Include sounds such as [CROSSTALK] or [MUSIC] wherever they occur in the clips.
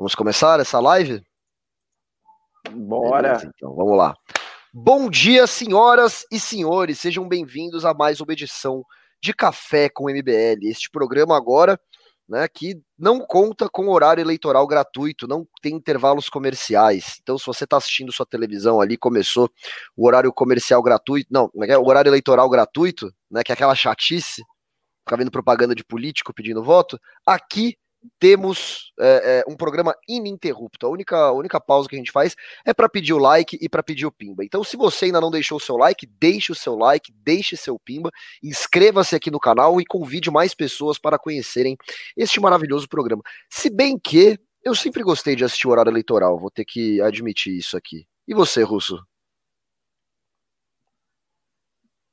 Vamos começar essa live? Bora! Beleza, então, vamos lá. Bom dia, senhoras e senhores, sejam bem-vindos a mais uma edição de Café com MBL. Este programa agora, né, que não conta com horário eleitoral gratuito, não tem intervalos comerciais. Então, se você está assistindo sua televisão ali, começou o horário comercial gratuito, não, é, é o horário eleitoral gratuito, né, que é aquela chatice, ficar vendo propaganda de político pedindo voto, aqui temos é, é, um programa ininterrupto. A única, a única pausa que a gente faz é para pedir o like e para pedir o pimba. Então, se você ainda não deixou o seu like, deixe o seu like, deixe seu pimba, inscreva-se aqui no canal e convide mais pessoas para conhecerem este maravilhoso programa. Se bem que eu sempre gostei de assistir o horário eleitoral, vou ter que admitir isso aqui. E você, Russo?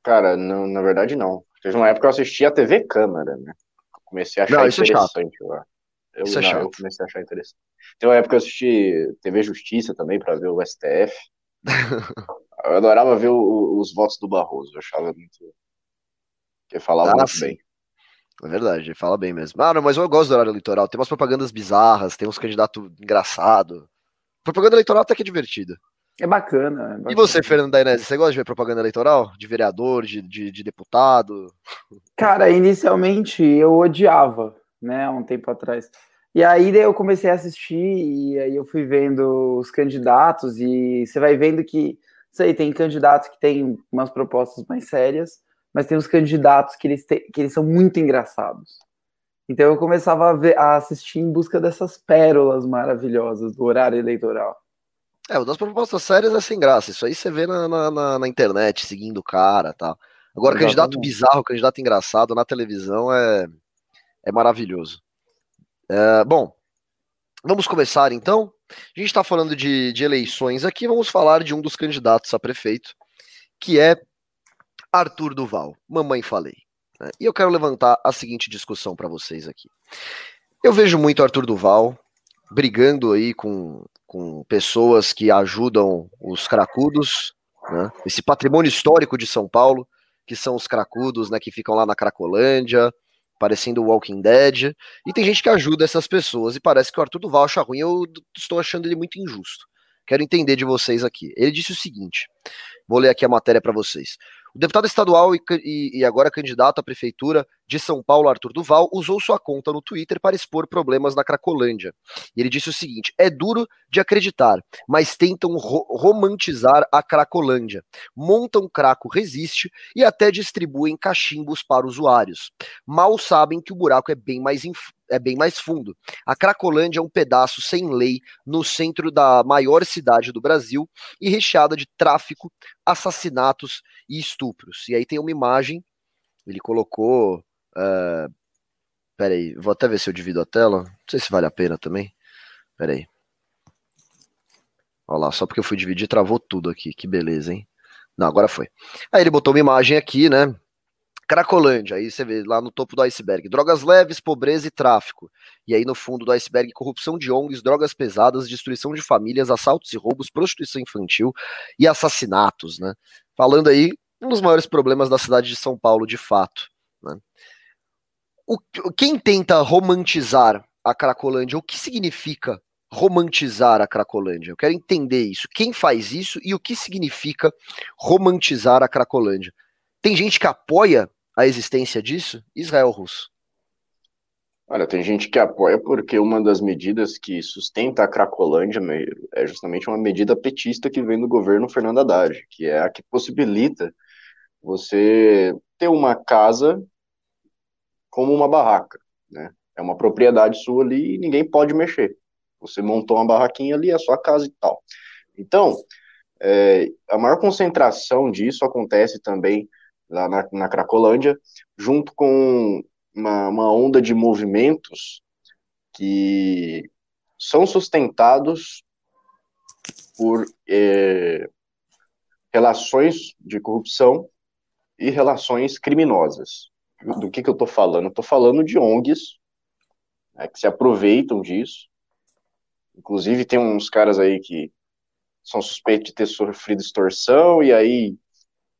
Cara, não, na verdade não. Teve uma época que eu assistia a TV Câmara, né? Comecei a achar não, isso interessante é chato. lá. Eu, Isso é não, eu comecei a achar interessante. Tem uma época que eu assisti TV Justiça também para ver o STF. [LAUGHS] eu adorava ver o- os votos do Barroso. Eu achava muito. Que falava Ah, muito sim. bem. É verdade, ele fala bem mesmo. Ah, não, mas eu gosto do horário eleitoral. Tem umas propagandas bizarras, tem uns candidatos engraçados. Propaganda eleitoral até que é divertida. É bacana. é E você, Fernando Dainese, você gosta de ver propaganda eleitoral? De vereador, de, de, de deputado? Cara, inicialmente eu odiava, né, um tempo atrás. E aí daí eu comecei a assistir e aí eu fui vendo os candidatos e você vai vendo que, sei, tem candidatos que têm umas propostas mais sérias, mas tem os candidatos que eles, te- que eles são muito engraçados. Então eu começava a, ver, a assistir em busca dessas pérolas maravilhosas do horário eleitoral. É, o das propostas sérias é sem graça. Isso aí você vê na, na, na- na internet, seguindo o cara e tal. Agora, Exatamente. candidato bizarro, candidato engraçado na televisão é, é maravilhoso. É, bom, vamos começar então. A gente está falando de, de eleições aqui, vamos falar de um dos candidatos a prefeito, que é Arthur Duval. Mamãe falei. né? E eu quero levantar a seguinte discussão para vocês aqui. Eu vejo muito Arthur Duval brigando aí com, com pessoas que ajudam os cracudos, né? esse patrimônio histórico de São Paulo, que são os cracudos, né, que ficam lá na Cracolândia, parecendo Walking Dead, e tem gente que ajuda essas pessoas, e parece que o Arthur Duval acha ruim, eu estou achando ele muito injusto. Quero entender de vocês aqui. Ele disse o seguinte, vou ler aqui a matéria para vocês. O deputado estadual e, e- agora candidato à prefeitura de São Paulo, Arthur Duval, usou sua conta no Twitter para expor problemas na Cracolândia. E ele disse o seguinte: é duro de acreditar, mas tentam ro- romantizar a Cracolândia. Montam craco resiste e até distribuem cachimbos para usuários. Mal sabem que o buraco é bem mais, é bem mais fundo. A Cracolândia é um pedaço sem lei no centro da maior cidade do Brasil e recheada de tráfico, assassinatos e estupros. E aí tem uma imagem, ele colocou. Uh, peraí, vou até ver se eu divido a tela. Não sei se vale a pena também. Peraí. Olha lá, só porque eu fui dividir, travou tudo aqui. Que beleza, hein? Não, agora foi. Aí ele botou uma imagem aqui, né? Cracolândia, aí você vê lá no topo do iceberg, drogas leves, pobreza e tráfico. E aí no fundo do iceberg, corrupção de ONGs, drogas pesadas, destruição de famílias, assaltos e roubos, prostituição infantil e assassinatos, né? Falando aí um dos maiores problemas da cidade de São Paulo, de fato. Né? O, quem tenta romantizar a Cracolândia, o que significa romantizar a Cracolândia? Eu quero entender isso. Quem faz isso e o que significa romantizar a Cracolândia? Tem gente que apoia a existência disso? Israel Russo. Olha, tem gente que apoia porque uma das medidas que sustenta a Cracolândia é justamente uma medida petista que vem do governo Fernando Haddad, que é a que possibilita você ter uma casa como uma barraca, né? É uma propriedade sua ali e ninguém pode mexer. Você montou uma barraquinha ali, é a sua casa e tal. Então, é, a maior concentração disso acontece também lá na, na Cracolândia, junto com uma, uma onda de movimentos que são sustentados por é, relações de corrupção e relações criminosas. Do que, que eu estou falando? Estou falando de ONGs né, que se aproveitam disso. Inclusive, tem uns caras aí que são suspeitos de ter sofrido extorsão e aí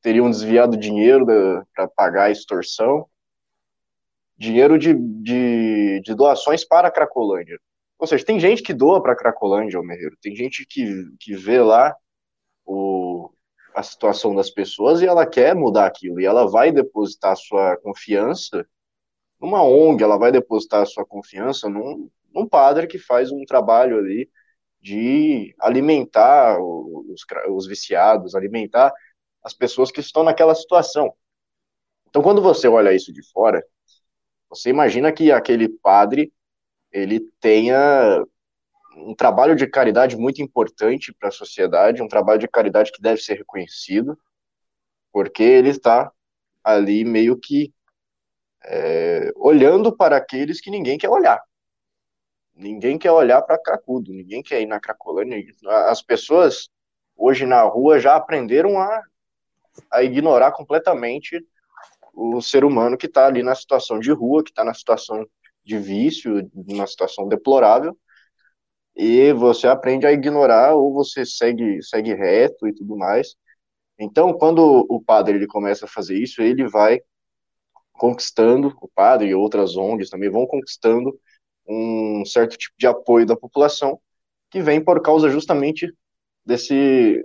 teriam desviado dinheiro para pagar a extorsão. Dinheiro de, de, de, doações para a Cracolândia. Ou seja, tem gente que doa para Cracolândia, Almerreiro, tem gente que, que vê lá o, a situação das pessoas e ela quer mudar aquilo, e ela vai depositar sua confiança numa ONG, ela vai depositar sua confiança num, num padre que faz um trabalho ali de alimentar os, os viciados, alimentar as pessoas que estão naquela situação. Então, quando você olha isso de fora, você imagina que aquele padre ele tenha um trabalho de caridade muito importante para a sociedade, um trabalho de caridade que deve ser reconhecido, porque ele está ali meio que é, olhando para aqueles que ninguém quer olhar. Ninguém quer olhar para Cracudo, ninguém quer ir na Cracolândia. As pessoas hoje na rua já aprenderam a, a ignorar completamente o ser humano que está ali na situação de rua, que está na situação de vício, numa situação deplorável, e você aprende a ignorar ou você segue, segue reto e tudo mais. Então, quando o padre ele começa a fazer isso, ele vai conquistando, o padre e outras ONGs também vão conquistando um certo tipo de apoio da população, que vem por causa justamente desse,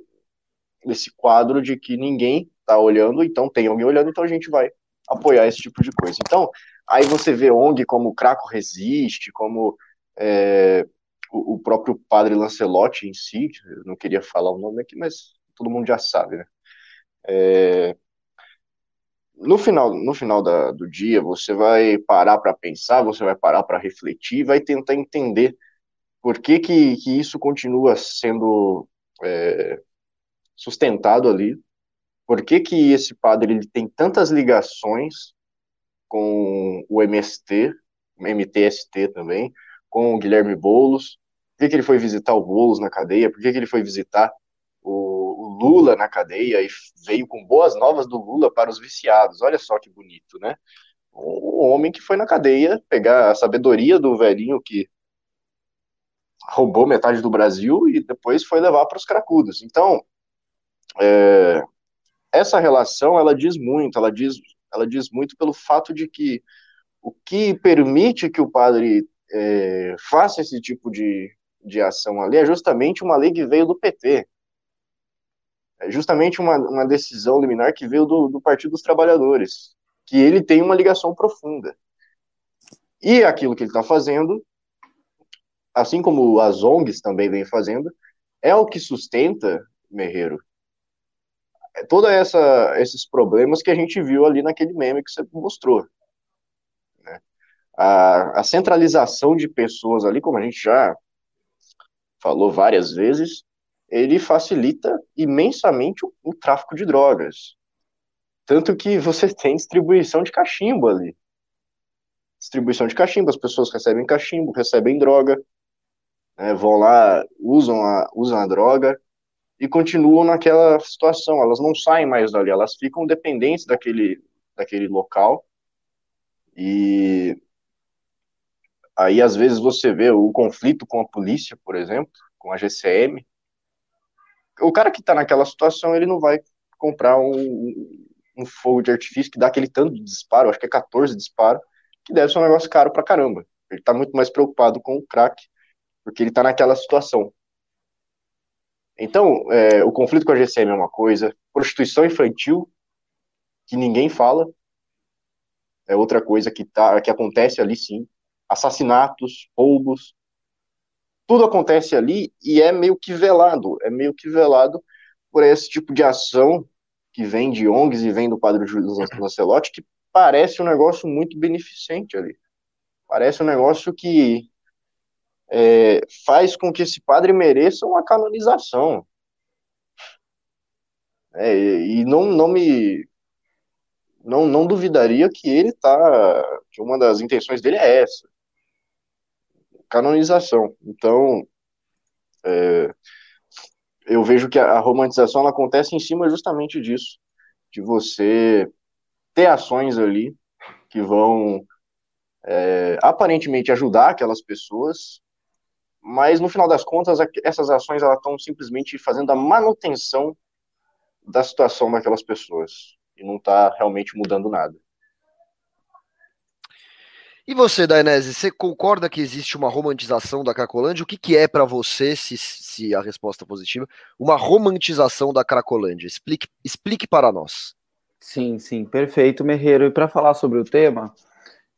desse quadro de que ninguém está olhando, então tem alguém olhando, então a gente vai apoiar esse tipo de coisa. Então, aí você vê ONG como o Craco Resiste, como é, o, o, próprio padre Lancelotti em si, não queria falar o nome aqui, mas todo mundo já sabe, né? É, no final, no final da, do dia, você vai parar para pensar, você vai parar para refletir, vai tentar entender por que, que, que isso continua sendo é, sustentado ali, por que, que esse padre ele tem tantas ligações com o MST, MTST também, com o Guilherme Boulos, por que, que ele foi visitar o Boulos na cadeia, por que, que ele foi visitar o, o, Lula na cadeia e veio com boas novas do Lula para os viciados. Olha só que bonito, né? Um homem que foi na cadeia pegar a sabedoria do velhinho que roubou metade do Brasil e depois foi levar para os cracudos. Então, é, essa relação ela diz muito, ela diz, ela diz muito pelo fato de que o que permite que o padre é, faça esse tipo de, de ação ali é justamente uma lei que veio do PT. É justamente uma, uma decisão liminar que veio do, do Partido dos Trabalhadores, que ele tem uma ligação profunda. E aquilo que ele está fazendo, assim como as ONGs também vêm fazendo, é o que sustenta, Merreiro, é todos esses problemas que a gente viu ali naquele meme que você mostrou. Né? A, a centralização de pessoas ali, como a gente já falou várias vezes, ele facilita imensamente o, o tráfico de drogas. Tanto que você [LAUGHS] tem distribuição de cachimbo ali. Distribuição de cachimbo, as pessoas recebem cachimbo, recebem droga, né, vão lá, usam a, usam a droga e continuam naquela situação. Elas não saem mais dali, elas ficam dependentes daquele, daquele local. E aí, às vezes, você vê o conflito com a polícia, por exemplo, com a GCM, o cara que está naquela situação, ele não vai comprar um, um fogo de artifício que dá aquele tanto de disparo, acho que é 14 disparos, que deve ser um negócio caro pra caramba. Ele está muito mais preocupado com o crack, porque ele está naquela situação. Então, é, o conflito com a GCM é uma coisa, prostituição infantil, que ninguém fala, é outra coisa que, tá, que acontece ali sim. Assassinatos, roubos, tudo acontece ali e é meio que velado, é meio que velado por esse tipo de ação que vem de ONGs e vem do Padre Júlio Lancelotti, que parece um negócio muito beneficente ali. Parece um negócio que é, faz com que esse padre mereça uma canonização. É, e não, não me não, não duvidaria que ele tá que uma das intenções dele é essa canonização. Então, é, eu vejo que a, romantização ela acontece em cima justamente disso, de você ter ações ali que vão é, aparentemente ajudar aquelas pessoas, mas no final das contas essas ações elas estão simplesmente fazendo a manutenção da situação daquelas pessoas e não está realmente mudando nada. E você, Dainese, você concorda que existe uma romantização da Cracolândia? O que, que é para você, se, se a resposta é positiva, uma romantização da Cracolândia? Explique, explique para nós. Sim, sim, perfeito, Merreiro. E para falar sobre o tema,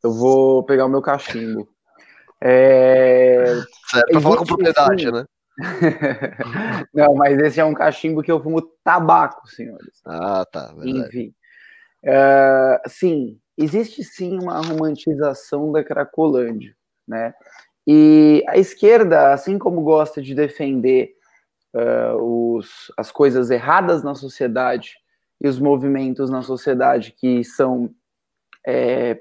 eu vou pegar o meu cachimbo. É... Certo, para falar com propriedade, né? [LAUGHS] Não, mas esse é um cachimbo que eu fumo tabaco, senhores. Ah, tá. Verdade. Enfim. Uh, sim, existe sim uma romantização da Cracolândia, né? E a esquerda, assim como gosta de defender uh, os, as coisas erradas na sociedade e os movimentos na sociedade que são é,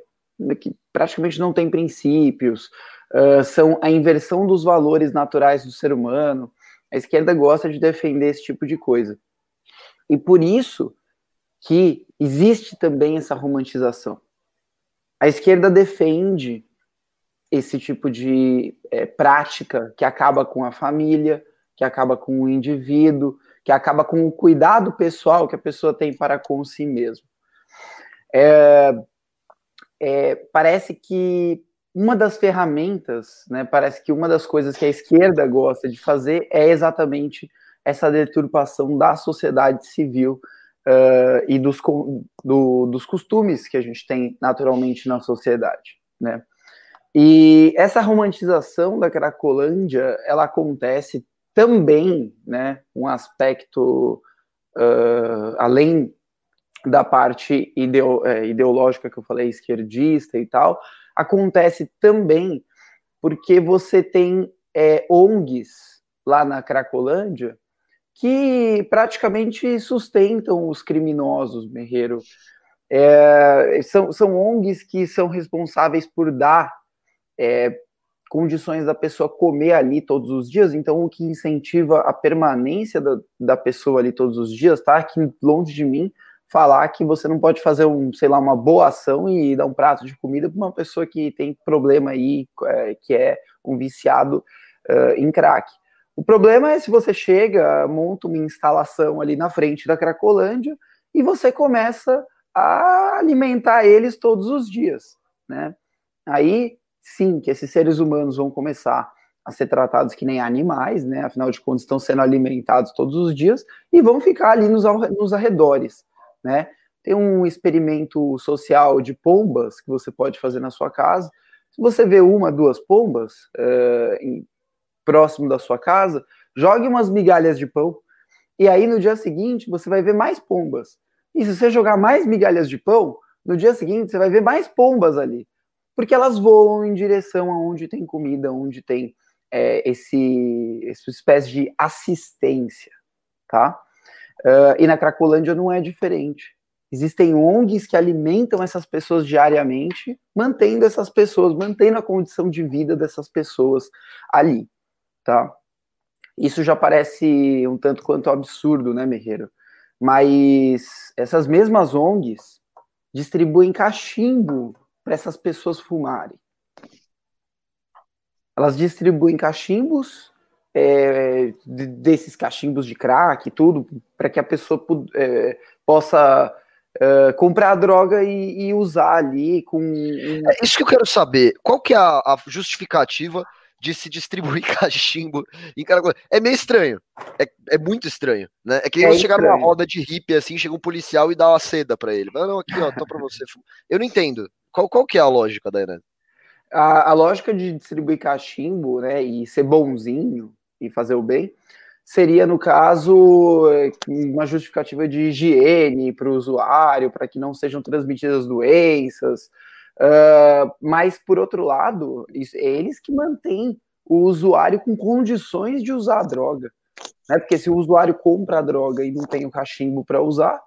que praticamente não têm princípios, uh, são a inversão dos valores naturais do ser humano. A esquerda gosta de defender esse tipo de coisa. E por isso que existe também essa romantização. A esquerda defende esse tipo de é, prática que acaba com a família, que acaba com o indivíduo, que acaba com o cuidado pessoal que a pessoa tem para com si mesmo. É, é, parece que uma das ferramentas, né, parece que uma das coisas que a esquerda gosta de fazer é exatamente essa deturpação da sociedade civil uh, e dos, do, dos costumes que a gente tem naturalmente na sociedade, né? E essa romantização da Cracolândia, ela acontece também, né, um aspecto uh, além da parte ideo, é, ideológica que eu falei, esquerdista e tal, acontece também porque você tem é, ONGs lá na Cracolândia que praticamente sustentam os criminosos, Merreiro. É, são, são ONGs que são responsáveis por dar é, condições da pessoa comer ali todos os dias, então o que incentiva a permanência da, da pessoa ali todos os dias, tá? Aqui longe de mim falar que você não pode fazer um, sei lá, uma boa ação e dar um prato de comida para uma pessoa que tem problema aí, é, que é um viciado uh, em crack. O problema é se você chega, monta uma instalação ali na frente da Cracolândia e você começa a alimentar eles todos os dias, né? Aí sim que esses seres humanos vão começar a ser tratados que nem animais, né? Afinal de contas, estão sendo alimentados todos os dias e vão ficar ali nos, nos arredores, né? Tem um experimento social de pombas que você pode fazer na sua casa. Se você vê uma, duas pombas, uh, em, próximo da sua casa, jogue umas migalhas de pão. E aí no dia seguinte você vai ver mais pombas. E se você jogar mais migalhas de pão, no dia seguinte você vai ver mais pombas ali. Porque elas voam em direção aonde tem comida, onde tem é, esse, essa espécie de assistência, tá? Uh, e na Cracolândia não é diferente. Existem ONGs que alimentam essas pessoas diariamente, mantendo essas pessoas, mantendo a condição de vida dessas pessoas ali tá? Isso já parece um tanto quanto absurdo, né, Merreiro? Mas essas mesmas ONGs distribuem cachimbo para essas pessoas fumarem. Elas distribuem cachimbos, é, desses cachimbos de crack e tudo, para que a pessoa é, possa é, comprar a droga e, e, usar ali com. É isso que eu quero saber. Qual que é a, a justificativa de se distribuir [LAUGHS] cachimbo em Caraguá. É meio estranho. É, é muito estranho, né? É que é chegar numa roda de hippie assim, chega um policial e dá uma seda para ele. Não, não, aqui, ó, tô pra você. Eu não entendo. Qual, qual que é a lógica da A, a lógica de distribuir cachimbo, né, e ser bonzinho e fazer o bem, seria, no caso, uma justificativa de higiene para o usuário, para que não sejam transmitidas doenças, Uh, mas, por outro lado, isso, é eles que mantêm o usuário com condições de usar a droga. Né? Porque se o usuário compra a droga e não tem o cachimbo para usar,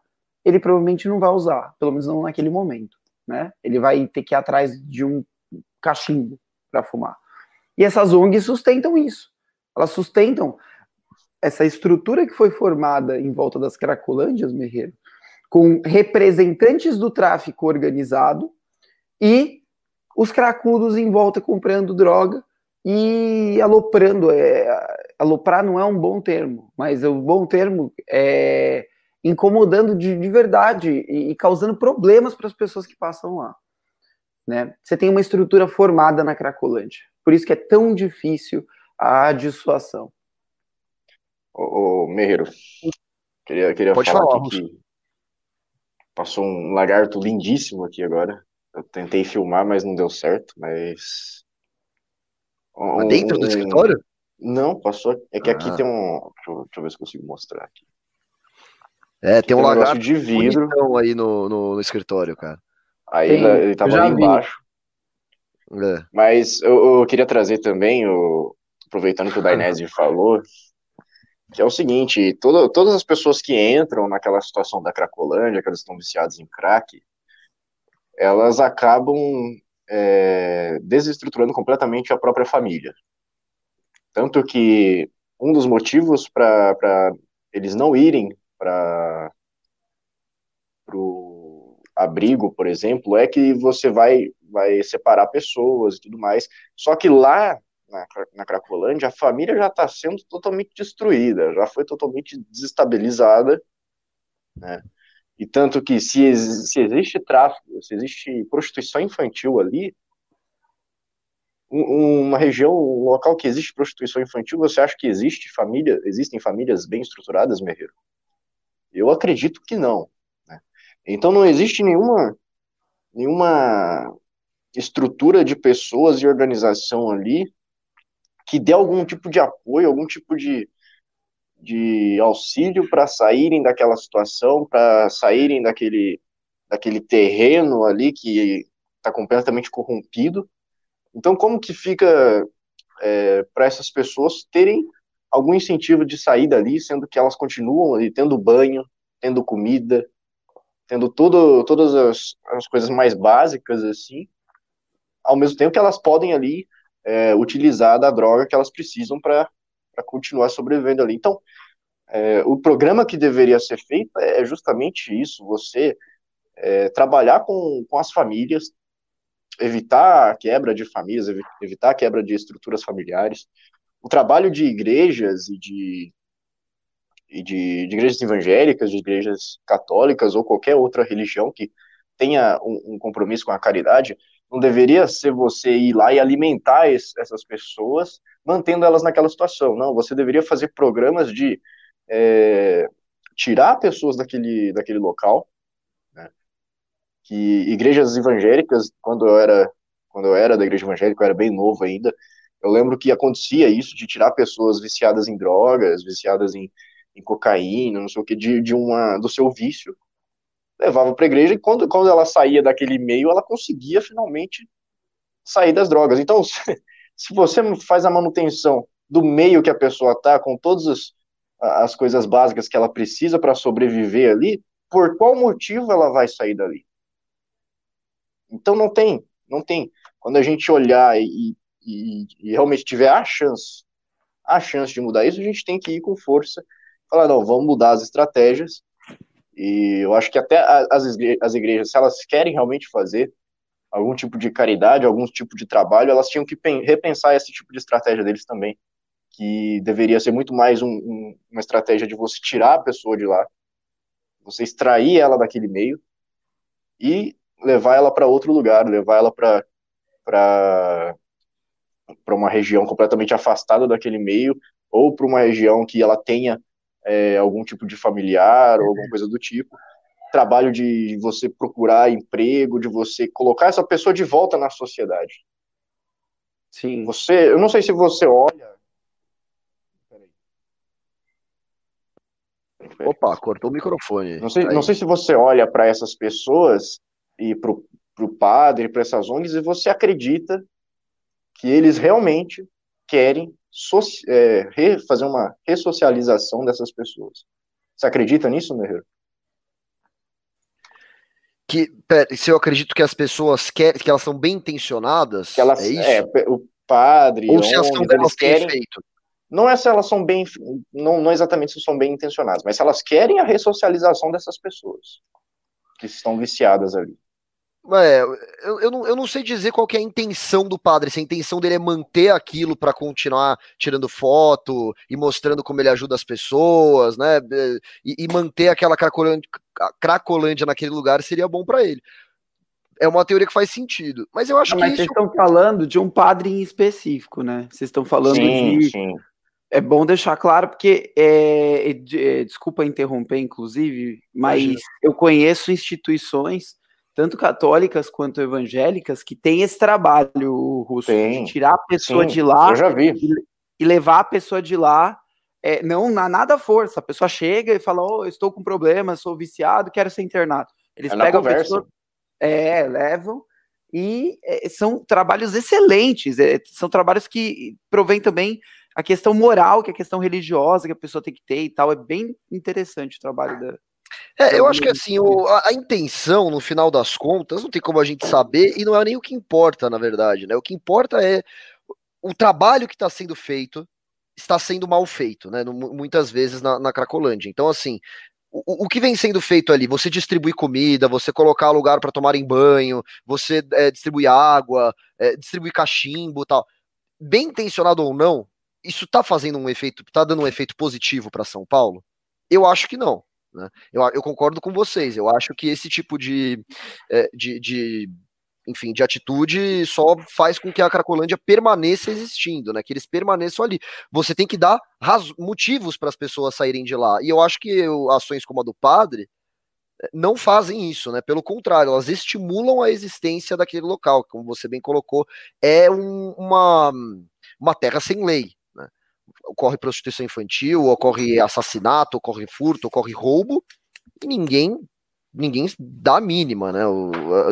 ele provavelmente não vai usar, pelo menos não naquele momento. Né? Ele vai ter que ir atrás de um cachimbo para fumar. E essas ONGs sustentam isso. Elas sustentam essa estrutura que foi formada em volta das Cracolândias, Merreiro, com representantes do tráfico organizado e os cracudos em volta comprando droga e aloprando. É, aloprar não é um bom termo, mas o bom termo é incomodando de, de verdade e, e causando problemas para as pessoas que passam lá. né? Você tem uma estrutura formada na Cracolândia. Por isso que é tão difícil a dissuasão. Ô, ô Merreiro, queria, queria Pode falar, falar, aqui que passou um lagarto lindíssimo aqui agora. Eu tentei filmar, mas não deu certo, mas... Um, dentro do escritório? Não, passou. É que ah. aqui tem um. Deixa eu, deixa eu, ver se consigo mostrar aqui. É, tem, tem um, um lagarto de vidro aí no, no, no escritório, cara. Aí ele, ele tava ali embaixo. É. Mas eu, eu, queria trazer também, o, aproveitando que o Dainese falou, que é o seguinte, toda, todas as pessoas que entram naquela situação da Cracolândia, que elas estão viciadas em crack, elas acabam é, desestruturando completamente a própria família. Tanto que um dos motivos para eles não irem para o abrigo, por exemplo, é que você vai, vai separar pessoas e tudo mais. Só que lá na, na Cracolândia, a família já está sendo totalmente destruída, já foi totalmente desestabilizada, né? E tanto que se, se existe tráfico, se existe prostituição infantil ali, uma região, um local que existe prostituição infantil, você acha que existe família, existem famílias bem estruturadas, Merreiro? Eu acredito que não. Né? Então não existe nenhuma, nenhuma estrutura de pessoas e organização ali que dê algum tipo de apoio, algum tipo de, de auxílio para saírem daquela situação, para saírem daquele, daquele terreno ali que está completamente corrompido. Então, como que fica é, para essas pessoas terem algum incentivo de sair dali, sendo que elas continuam ali tendo banho, tendo comida, tendo tudo, todas as, as coisas mais básicas, assim, ao mesmo tempo que elas podem ali é, utilizar da droga que elas precisam para continuar sobrevivendo ali. Então, é, o programa que deveria ser feito é justamente isso, você é, trabalhar com, com as famílias, evitar a quebra de famílias, evitar a quebra de estruturas familiares. O trabalho de igrejas e de, e de, de igrejas evangélicas, de igrejas católicas ou qualquer outra religião que tenha um, um, compromisso com a caridade, não deveria ser você ir lá e alimentar essas pessoas, mantendo elas naquela situação. Não, você deveria fazer programas de é, tirar pessoas daquele, daquele local, que igrejas evangélicas, quando eu era quando eu era da igreja evangélica, eu era bem novo ainda, eu lembro que acontecia isso de tirar pessoas viciadas em drogas, viciadas em, em cocaína, não sei o que, de, de uma do seu vício, levava para a igreja e quando, quando ela saía daquele meio, ela conseguia finalmente sair das drogas. Então, [LAUGHS] se, se você faz a manutenção do meio que a pessoa está, com todas as, as coisas básicas que ela precisa para sobreviver ali, por qual motivo ela vai sair dali? Então não tem, não tem. Quando a gente olhar e, e, e, realmente tiver a chance, a chance de mudar isso, a gente tem que ir com força, falar, não, vamos mudar as estratégias, e eu acho que até as, as igrejas, se elas querem realmente fazer algum tipo de caridade, algum tipo de trabalho, elas tinham que repensar esse tipo de estratégia deles também, que deveria ser muito mais um, um, uma estratégia de você tirar a pessoa de lá, você extrair ela daquele meio e levar ela para outro lugar, levar ela para para uma região completamente afastada daquele meio, ou para uma região que ela tenha é, algum tipo de familiar ou alguma coisa do tipo. Trabalho de você procurar emprego, de você colocar essa pessoa de volta na sociedade. Sim. Você, eu não sei se você olha. Opa, cortou o microfone. Não sei, não sei se você olha para essas pessoas e para o padre, para essas ONGs, e você acredita que eles realmente querem é, fazer uma ressocialização dessas pessoas. Você acredita nisso, Merreiro? Que, pera, se eu acredito que as pessoas querem, que elas são bem intencionadas, que elas, é isso? É, o padre, ou se elas, são, elas querem, feito. Não é se elas são bem, não, não exatamente se são bem intencionadas, mas se elas querem a ressocialização dessas pessoas que estão viciadas ali. É, eu, eu, não, eu não sei dizer qual é a intenção do padre, se a intenção dele é manter aquilo para continuar tirando foto e mostrando como ele ajuda as pessoas, né? E, e manter aquela cracolândia, cracolândia naquele lugar seria bom para ele. é uma teoria que faz sentido. Mas eu acho Não, que mas isso. vocês estão falando de um padre em específico, né? Vocês estão falando Sim, de. sim. É bom deixar claro, porque é, é, é, desculpa interromper, inclusive, mas Imagina. eu conheço instituições, tanto católicas quanto evangélicas, que têm esse trabalho, Russo, Tem, de tirar a pessoa sim. de lá vi. e levar a pessoa de lá, é, não na nada força. A pessoa chega e fala: oh, estou com problema, sou viciado, quero ser internado. Eles É pegam a pessoa, é, levam, e é, são trabalhos excelentes, é, são trabalhos que provém também a questão moral, que é a questão religiosa que a pessoa tem que ter e tal. É bem interessante o trabalho da. É, eu acho que assim, o- a, a intenção, no final das contas, não tem como a gente saber, e não é nem o que importa, na verdade, né? O que importa é o trabalho que está sendo feito está sendo mal feito, né? Muitas vezes na, na Cracolândia. Então, assim, o, o que vem sendo feito ali? Você distribui comida, você colocar lugar para tomar em banho, você é, distribui água, é, distribui cachimbo tal. Bem intencionado ou não, isso está fazendo um efeito, está dando um efeito positivo para São Paulo? Eu acho que não. Né? Eu, eu concordo com vocês. Eu acho que esse tipo de, é, de, de, enfim, de atitude só faz com que a Cracolândia permaneça existindo, né? Que eles permaneçam ali. Você tem que dar motivos para as pessoas saírem de lá. E eu acho que eu- ações como a do padre eh, não fazem isso, né? Pelo contrário, elas estimulam a existência daquele local, como você bem colocou, é um- uma, uma terra sem lei. Ocorre prostituição infantil, ocorre assassinato, ocorre furto, ocorre roubo, e ninguém ninguém dá a mínima, né?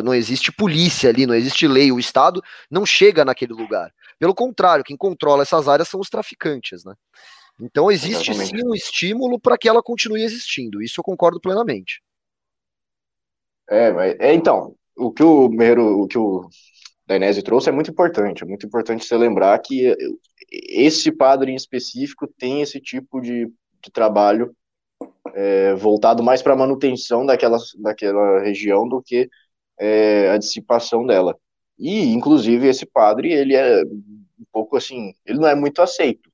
Não existe polícia ali, não existe lei, o Estado não chega naquele lugar. Pelo contrário, quem controla essas áreas são os traficantes, né? Então existe Exatamente. sim um estímulo para que ela continue existindo. Isso eu concordo plenamente. É, mas, é, então, o que o Meiro, o que o Dainese trouxe é muito importante. É muito importante você lembrar que esse padre em específico tem esse tipo de, de trabalho é, voltado mais para a manutenção daquela, daquela região do que é, a dissipação dela. E, inclusive, esse padre, ele é um pouco assim, ele não é muito aceito.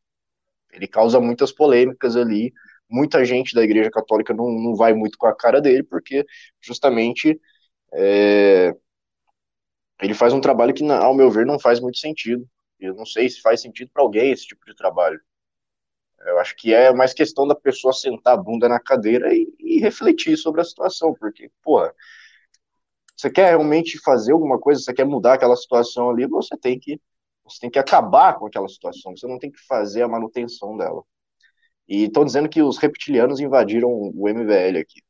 Ele causa muitas polêmicas ali. Muita gente da Igreja Católica não, não vai muito com a cara dele, porque justamente é, ele faz um trabalho que, ao meu ver, não faz muito sentido. Eu não sei se faz sentido para alguém esse tipo de trabalho. Eu acho que é mais questão da pessoa sentar a bunda na cadeira e, e refletir sobre a situação, porque, porra, você quer realmente fazer alguma coisa, você quer mudar aquela situação ali, você tem que você tem que acabar com aquela situação, você não tem que fazer a manutenção dela. E estão dizendo que os reptilianos invadiram o MVL aqui.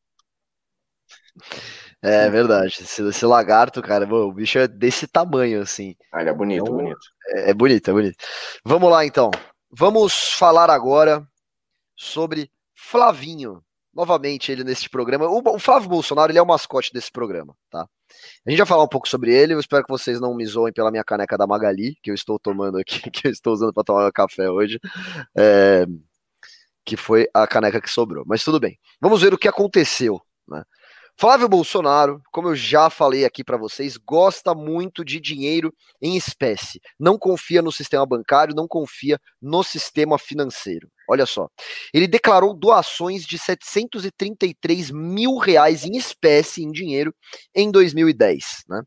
É verdade. Esse, esse lagarto, cara, bom, o bicho é desse tamanho, assim. Ah, ele é bonito, Então, bonito. É, é bonito, é bonito. Vamos lá, então. Vamos falar agora sobre Flavinho. Novamente, ele neste programa. O, o Flávio Bolsonaro ele é o mascote desse programa, tá? A gente vai falar um pouco sobre ele. Eu espero que vocês não me zoem pela minha caneca da Magali, que eu estou tomando aqui, [LAUGHS] que eu estou usando para tomar café hoje. É, que foi a caneca que sobrou. Mas tudo bem. Vamos ver o que aconteceu, né? Flávio Bolsonaro, como eu já falei aqui para vocês, gosta muito de dinheiro em espécie. Não confia no sistema bancário, não confia no sistema financeiro. Olha só. Ele declarou doações de 733 mil reais em espécie, em dinheiro, em 2010. Né?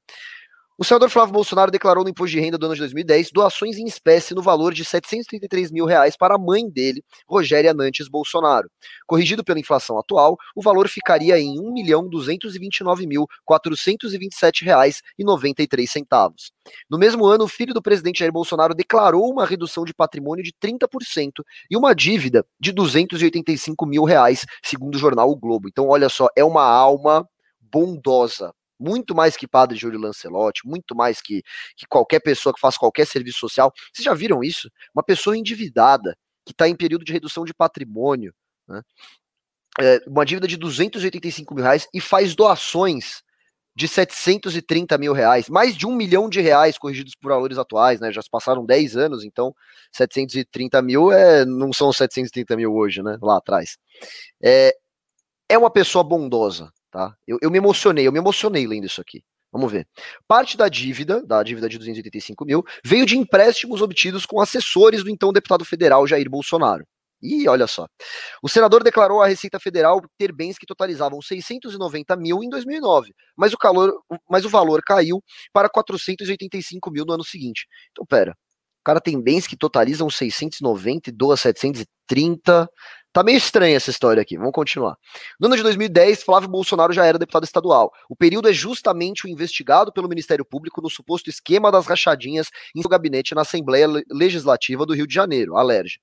O senador Flávio Bolsonaro declarou no imposto de renda do ano de 2010 doações em espécie no valor de 733 mil reais para a mãe dele, Rogéria Nantes Bolsonaro. Corrigido pela inflação atual, o valor ficaria em R$ 1.229.427,93. No mesmo ano, o filho do presidente Jair Bolsonaro declarou uma redução de patrimônio de 30% e uma dívida de 285 mil reais, segundo o jornal O Globo. Então, olha só, é uma alma bondosa. Muito mais que padre Júlio Lancelotti, muito mais que, que qualquer pessoa que faça qualquer serviço social. Vocês já viram isso? Uma pessoa endividada, que está em período de redução de patrimônio, né? É, uma dívida de 285 mil reais e faz doações de 730 mil reais, mais de um milhão de reais corrigidos por valores atuais, né? Já se passaram 10 anos, então 730 mil é, não são 730 mil hoje, né? Lá atrás. É, é uma pessoa bondosa, tá? Eu, eu me emocionei, eu me emocionei lendo isso aqui. Vamos ver. Parte da dívida, da dívida de 285 mil, veio de empréstimos obtidos com assessores do então deputado federal Jair Bolsonaro. E olha só. O senador declarou à Receita Federal ter bens que totalizavam 690 mil em 2009, mas o, calor, mas o valor caiu para 485 mil no ano seguinte. Então, pera. O cara tem bens que totalizam 690 e doa 730. Tá meio estranha essa história aqui, vamos continuar. No ano de 2010, Flávio Bolsonaro já era deputado estadual. O período é justamente o investigado pelo Ministério Público no suposto esquema das rachadinhas em seu gabinete na Assembleia Legislativa do Rio de Janeiro, a LERJ.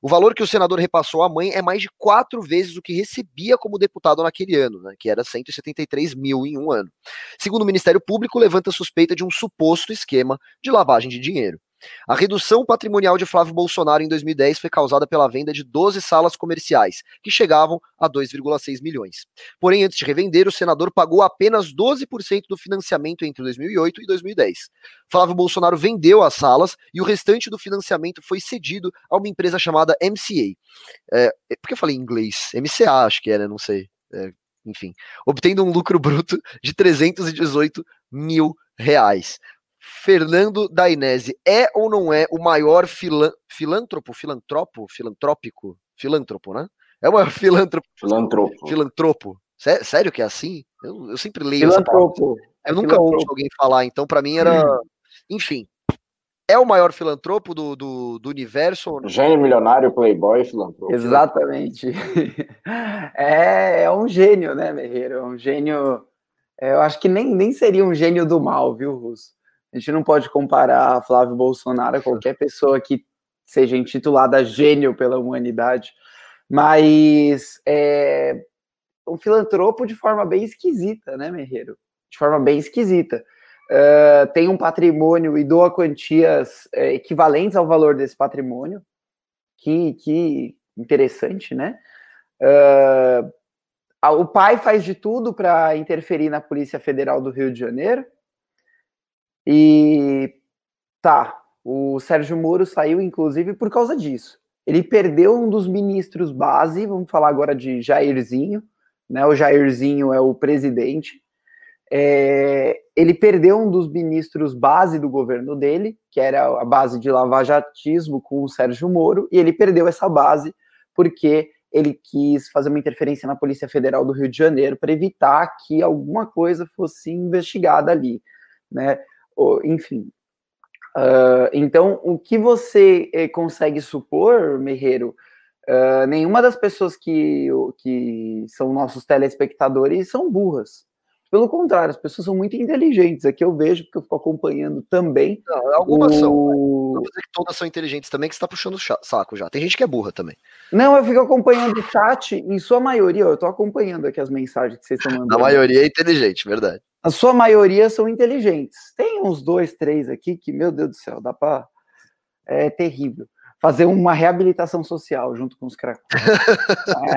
O valor que o senador repassou à mãe é mais de quatro vezes o que recebia como deputado naquele ano, né, que era 173 mil em um ano. Segundo o Ministério Público, levanta suspeita de um suposto esquema de lavagem de dinheiro. A redução patrimonial de Flávio Bolsonaro em 2010 foi causada pela venda de 12 salas comerciais, que chegavam a 2,6 milhões. Porém, antes de revender, o senador pagou apenas 12% do financiamento entre 2008 e 2010. Flávio Bolsonaro vendeu as salas e o restante do financiamento foi cedido a uma empresa chamada MCA. É, por que eu falei em inglês? MCA, acho que era, não sei. É, enfim, obtendo um lucro bruto de 318 mil reais. Fernando Dainese é ou não é o maior filan filântropo, filantropo, filantrópico, filântropo, né? É o maior filântropo. [LAUGHS] Filantropo. Filantropo. Sério que é assim? Eu, eu sempre leio Filantropo. Eu é nunca ouço alguém falar, então para mim era. Hum. Enfim. É o maior filantropo do, do, do universo? Gênio milionário, playboy, filantropo. Exatamente. [LAUGHS] é, é um gênio, né, Merreiro? É um gênio. É, eu acho que nem, nem seria um gênio do mal, viu, Russo? A gente não pode comparar Flávio Bolsonaro a qualquer pessoa que seja intitulada gênio pela humanidade, mas é um filantropo de forma bem esquisita, né, Merreiro? De forma bem esquisita. Uh, tem um patrimônio e doa quantias uh, equivalentes ao valor desse patrimônio. Que, que interessante, né? Uh, o pai faz de tudo para interferir na Polícia Federal do Rio de Janeiro. E tá, o Sérgio Moro saiu, inclusive, por causa disso. Ele perdeu um dos ministros base, vamos falar agora de Jairzinho, né? O Jairzinho é o presidente. É, ele perdeu um dos ministros base do governo dele, que era a base de lavajatismo com o Sérgio Moro, e ele perdeu essa base porque ele quis fazer uma interferência na Polícia Federal do Rio de Janeiro para evitar que alguma coisa fosse investigada ali, né? Enfim. Uh, então, o que você eh, consegue supor, Merreiro? Uh, nenhuma das pessoas que, que são nossos telespectadores são burras. Pelo contrário, as pessoas são muito inteligentes. Aqui eu vejo, porque eu fico acompanhando também. Não, algumas o... são. Não dizer que todas são inteligentes também, que você está puxando o saco já. Tem gente que é burra também. Não, eu fico acompanhando o chat, em sua maioria, eu estou acompanhando aqui as mensagens que vocês estão mandando. A maioria é inteligente, verdade a sua maioria são inteligentes. Tem uns dois, três aqui que, meu Deus do céu, dá para. É terrível. Fazer uma reabilitação social junto com os cracudos. [LAUGHS]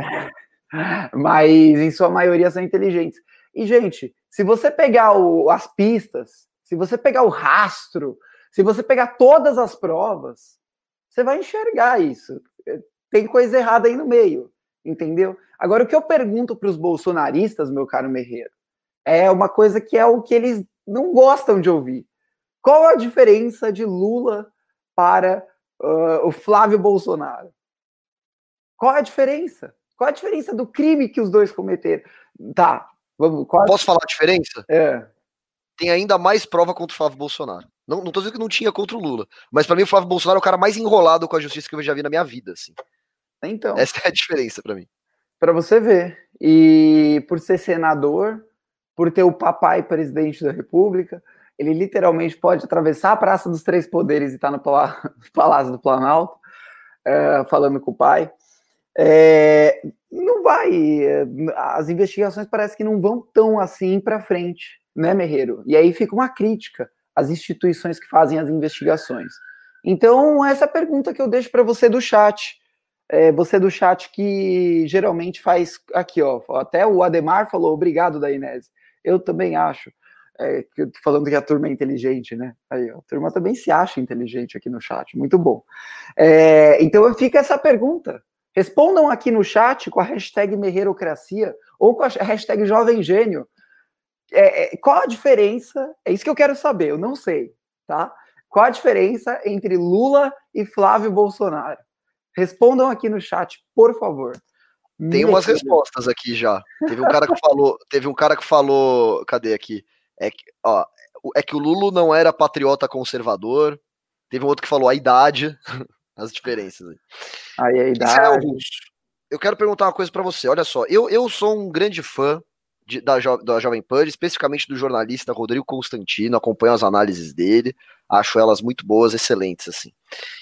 é. Mas, em sua maioria, são inteligentes. E, gente, se você pegar o, as pistas, se você pegar o rastro, se você pegar todas as provas, você vai enxergar isso. Tem coisa errada aí no meio, entendeu? Agora, o que eu pergunto para os bolsonaristas, meu caro Merreiro, é uma coisa que é o que eles não gostam de ouvir. Qual a diferença de Lula para uh, o Flávio Bolsonaro? Qual a diferença? Qual a diferença do crime que os dois cometeram? Tá, vamos. A... Posso falar a diferença? É. Tem ainda mais prova contra o Flávio Bolsonaro. Não, não tô dizendo que não tinha contra o Lula, mas para mim o Flávio Bolsonaro é o cara mais enrolado com a justiça que eu já vi na minha vida, assim. Então. Essa é a diferença para mim. Para você ver. E por ser senador, por ter o papai presidente da República. Ele literalmente pode atravessar a Praça dos Três Poderes e estar tá no [LAUGHS] Palácio do Planalto, é, falando com o pai. É, não vai. As investigações parece que não vão tão assim para frente, né, Merreiro? E aí fica uma crítica às instituições que fazem as investigações. Então, essa é a pergunta que eu deixo para você do chat. É, você do chat que geralmente faz aqui, ó. Até o Ademar falou, obrigado, da Inês. Eu também acho. É, que eu tô falando que a turma é inteligente, né? Aí, a turma também se acha inteligente aqui no chat, muito bom. É, então fica essa pergunta. Respondam aqui no chat com a hashtag Merreirocracia ou com a hashtag Jovem Gênio. É, é, qual a diferença? É isso que eu quero saber, eu não sei, tá? Qual a diferença entre Lula e Flávio Bolsonaro? Respondam aqui no chat, por favor. Tem umas respostas aqui já. Teve um cara que falou, teve um cara que falou, cadê aqui? É que, ó, é que o Lulu não era patriota conservador. Teve um outro que falou a idade, [LAUGHS] as diferenças. Aí a idade. Eu quero perguntar uma coisa para você. Olha só, eu, eu sou um grande fã de, da, da Jovem Pan, especificamente do jornalista Rodrigo Constantino, acompanho as análises dele, acho elas muito boas, excelentes, assim.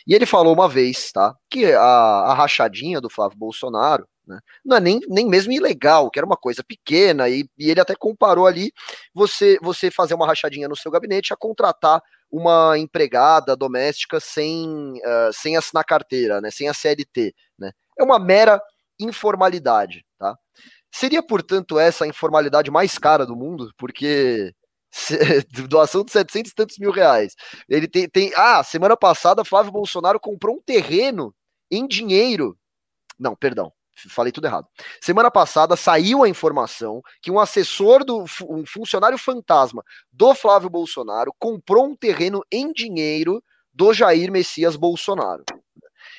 E ele falou uma vez, tá, que a, a rachadinha do Flávio Bolsonaro, né, não é nem, nem mesmo ilegal, que era uma coisa pequena, e, e ele até comparou ali você, você fazer uma rachadinha no seu gabinete a contratar uma empregada doméstica sem, uh, sem assinar carteira, né, sem a CLT, né. É uma mera informalidade, tá? Seria, portanto, essa a informalidade mais cara do mundo, porque doação de 700 e tantos mil reais. Ele tem, tem. Ah, semana passada, Flávio Bolsonaro comprou um terreno em dinheiro. Não, perdão. Falei tudo errado. Semana passada saiu a informação que um assessor do um funcionário fantasma do Flávio Bolsonaro comprou um terreno em dinheiro do Jair Messias Bolsonaro.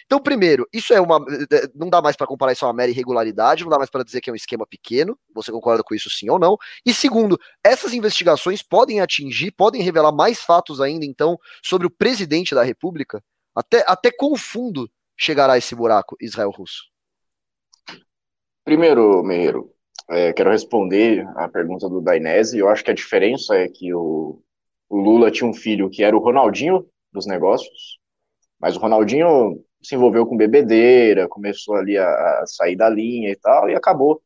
Então, primeiro, isso é uma. Eh, não dá mais para comparar isso a uma mera irregularidade, não dá mais para dizer que é um esquema pequeno. Você concorda com isso, sim ou não? E segundo, essas investigações podem atingir, podem revelar mais fatos ainda, então, sobre o presidente da República? Até, até quão fundo chegará esse buraco, Israel Russo? Primeiro, Meiro, é, quero responder a pergunta do Dainese. Eu acho que a diferença é que o, o Lula tinha um filho que era o Ronaldinho dos negócios, mas o Ronaldinho se envolveu com bebedeira, começou ali a, a sair da linha e tal, e acabou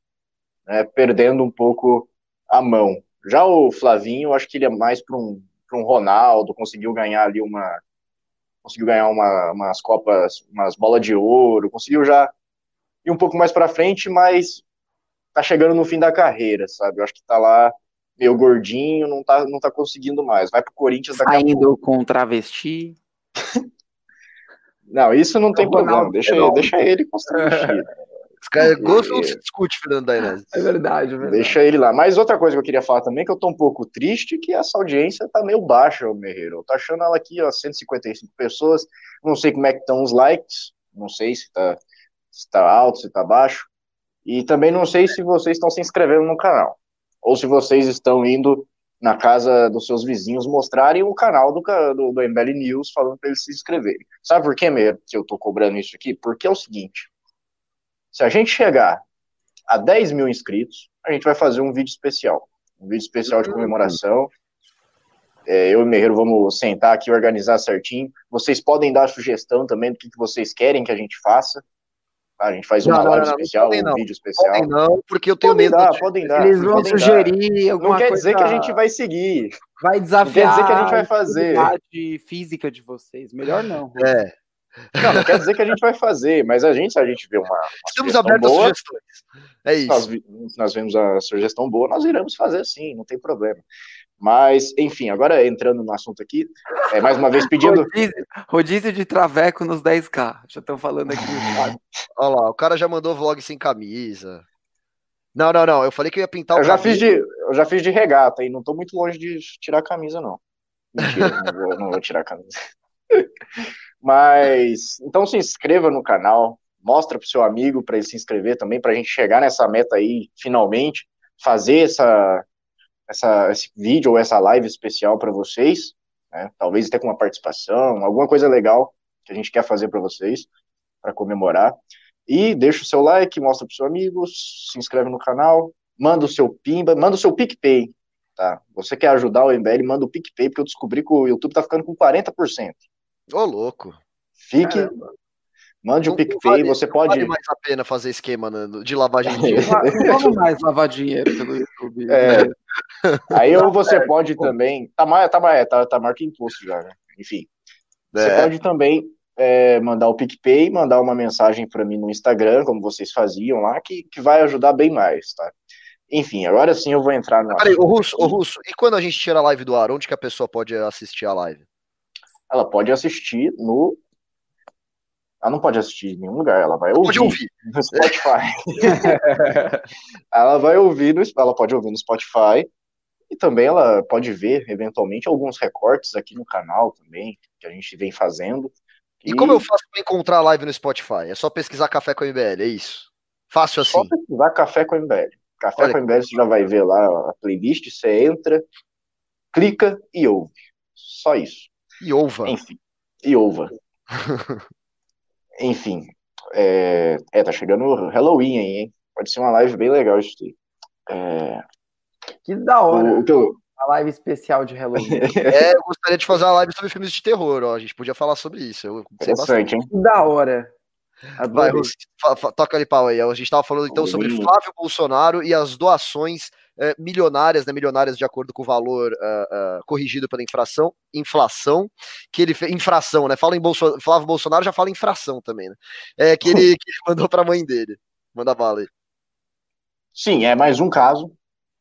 né, perdendo um pouco a mão. Já o Flavinho, acho que ele é mais para um, um Ronaldo, conseguiu ganhar ali uma. Conseguiu ganhar uma, umas Copas, umas bolas de ouro, conseguiu já ir um pouco mais para frente, mas tá chegando no fim da carreira, sabe? Eu acho que tá lá meio gordinho, não tá, não tá conseguindo mais. Vai pro Corinthians daqui Saindo com travesti. [LAUGHS] Não, isso não tem problema. Deixa, ele, deixa ele construir. Os caras gostam de se discute, Fernando Dainese. É verdade, é verdade. Deixa ele lá. Mas outra coisa que eu queria falar também, que eu tô um pouco triste, que essa audiência tá meio baixa, o Merreiro. Eu tô achando ela aqui, ó, 155 pessoas. Não sei como é que estão os likes. Não sei se tá, se tá alto, se tá baixo. E também não sei se vocês estão se inscrevendo no canal. Ou se vocês estão indo na casa dos seus vizinhos mostrarem o canal do, do, do MBL News falando para eles se inscreverem. Sabe por que, mesmo que eu tô cobrando isso aqui? Porque é o seguinte: se a gente chegar a 10 mil inscritos, a gente vai fazer um vídeo especial. Um vídeo especial de comemoração. É, eu e o Merreiro vamos sentar aqui e organizar certinho. Vocês podem dar sugestão também do que, que vocês querem que a gente faça. A gente faz uma não, live não, não, especial, um vídeo especial. Podem não, porque eu tenho podem medo. Dar, de... Podem dar. Eles vão sugerir dar. alguma Não quer coisa... dizer que a gente vai seguir. Vai desafiar. Não quer dizer que a gente vai fazer. A física de vocês. Melhor não. É. Não, não quer dizer que a gente vai fazer, mas a gente, se a gente vê uma. uma Estamos abertos boa, a sugestões. É isso. Nós, nós vemos a sugestão boa, nós iremos fazer sim, não tem problema. Mas, enfim, agora entrando no assunto aqui, é, mais uma vez pedindo. [LAUGHS] Rodízio, rodízio de traveco nos 10K. Já estão falando aqui. Olha lá, o cara já mandou vlog sem camisa. Não, não, não. Eu falei que eu ia pintar o eu já fiz de Eu já fiz de regata e não estou muito longe de tirar a camisa, não. Mentira, não, vou, não vou tirar a camisa. [LAUGHS] Mas, então se inscreva no canal, mostra pro seu amigo para ele se inscrever também, para a gente chegar nessa meta aí, finalmente, fazer essa, essa, esse vídeo ou essa live especial para vocês, né? talvez até com uma participação, alguma coisa legal que a gente quer fazer para vocês, para comemorar. E deixa o seu like, mostra para seus amigos, se inscreve no canal, manda o seu pimba, manda o seu PicPay, tá? Você quer ajudar o MBL, manda o PicPay, porque eu descobri que o YouTube tá ficando com 40%. Ô, louco. Fique, Caramba. Mande o um PicPay, vale, você pode. Vale mais a pena fazer esquema né, de lavagem de dinheiro. Não vamos mais lavar dinheiro pelo YouTube. É. Aí ou você é, pode também. Tá, tá, tá, tá marca imposto já, né? Enfim. É. Você pode também é, mandar o PicPay, mandar uma mensagem para mim no Instagram, como vocês faziam lá, que, que vai ajudar bem mais, tá? Enfim, agora sim eu vou entrar no. Peraí, o Russo, o Russo, e quando a gente tira a live do ar, onde que a pessoa pode assistir a live? Ela pode assistir no ela não pode assistir em nenhum lugar, ela vai ouvir, pode ouvir. no Spotify. [LAUGHS] ela vai ouvir, no, ela pode ouvir no Spotify e também ela pode ver, eventualmente, alguns recortes aqui no canal também, que a gente vem fazendo. E, e como eu faço para encontrar a live no Spotify? É só pesquisar Café com MBL, é isso? Fácil assim. Só pesquisar Café com MBL. Café Olha. com MBL você já vai ver lá a playlist, você entra, clica e ouve. Só isso. E ouva. Enfim. E ouva. [LAUGHS] Enfim. É... é, tá chegando Halloween aí, hein? Pode ser uma live bem legal isso aí. É... Que da hora. O, o que eu, uma live especial de Halloween. [LAUGHS] é, eu gostaria de fazer uma live sobre filmes de terror, ó. A gente podia falar sobre isso. Eu Interessante, hein? Que da hora. Vai, toca ali pau aí. A gente estava falando então sobre Flávio Bolsonaro e as doações é, milionárias, né, milionárias de acordo com o valor uh, corrigido pela infração, inflação, que ele fez, infração, né? Fala em Bolso, Flávio Bolsonaro, já fala infração também, né? É, que, ele, [LAUGHS] que ele mandou para a mãe dele. Manda bala aí. Sim, é mais um caso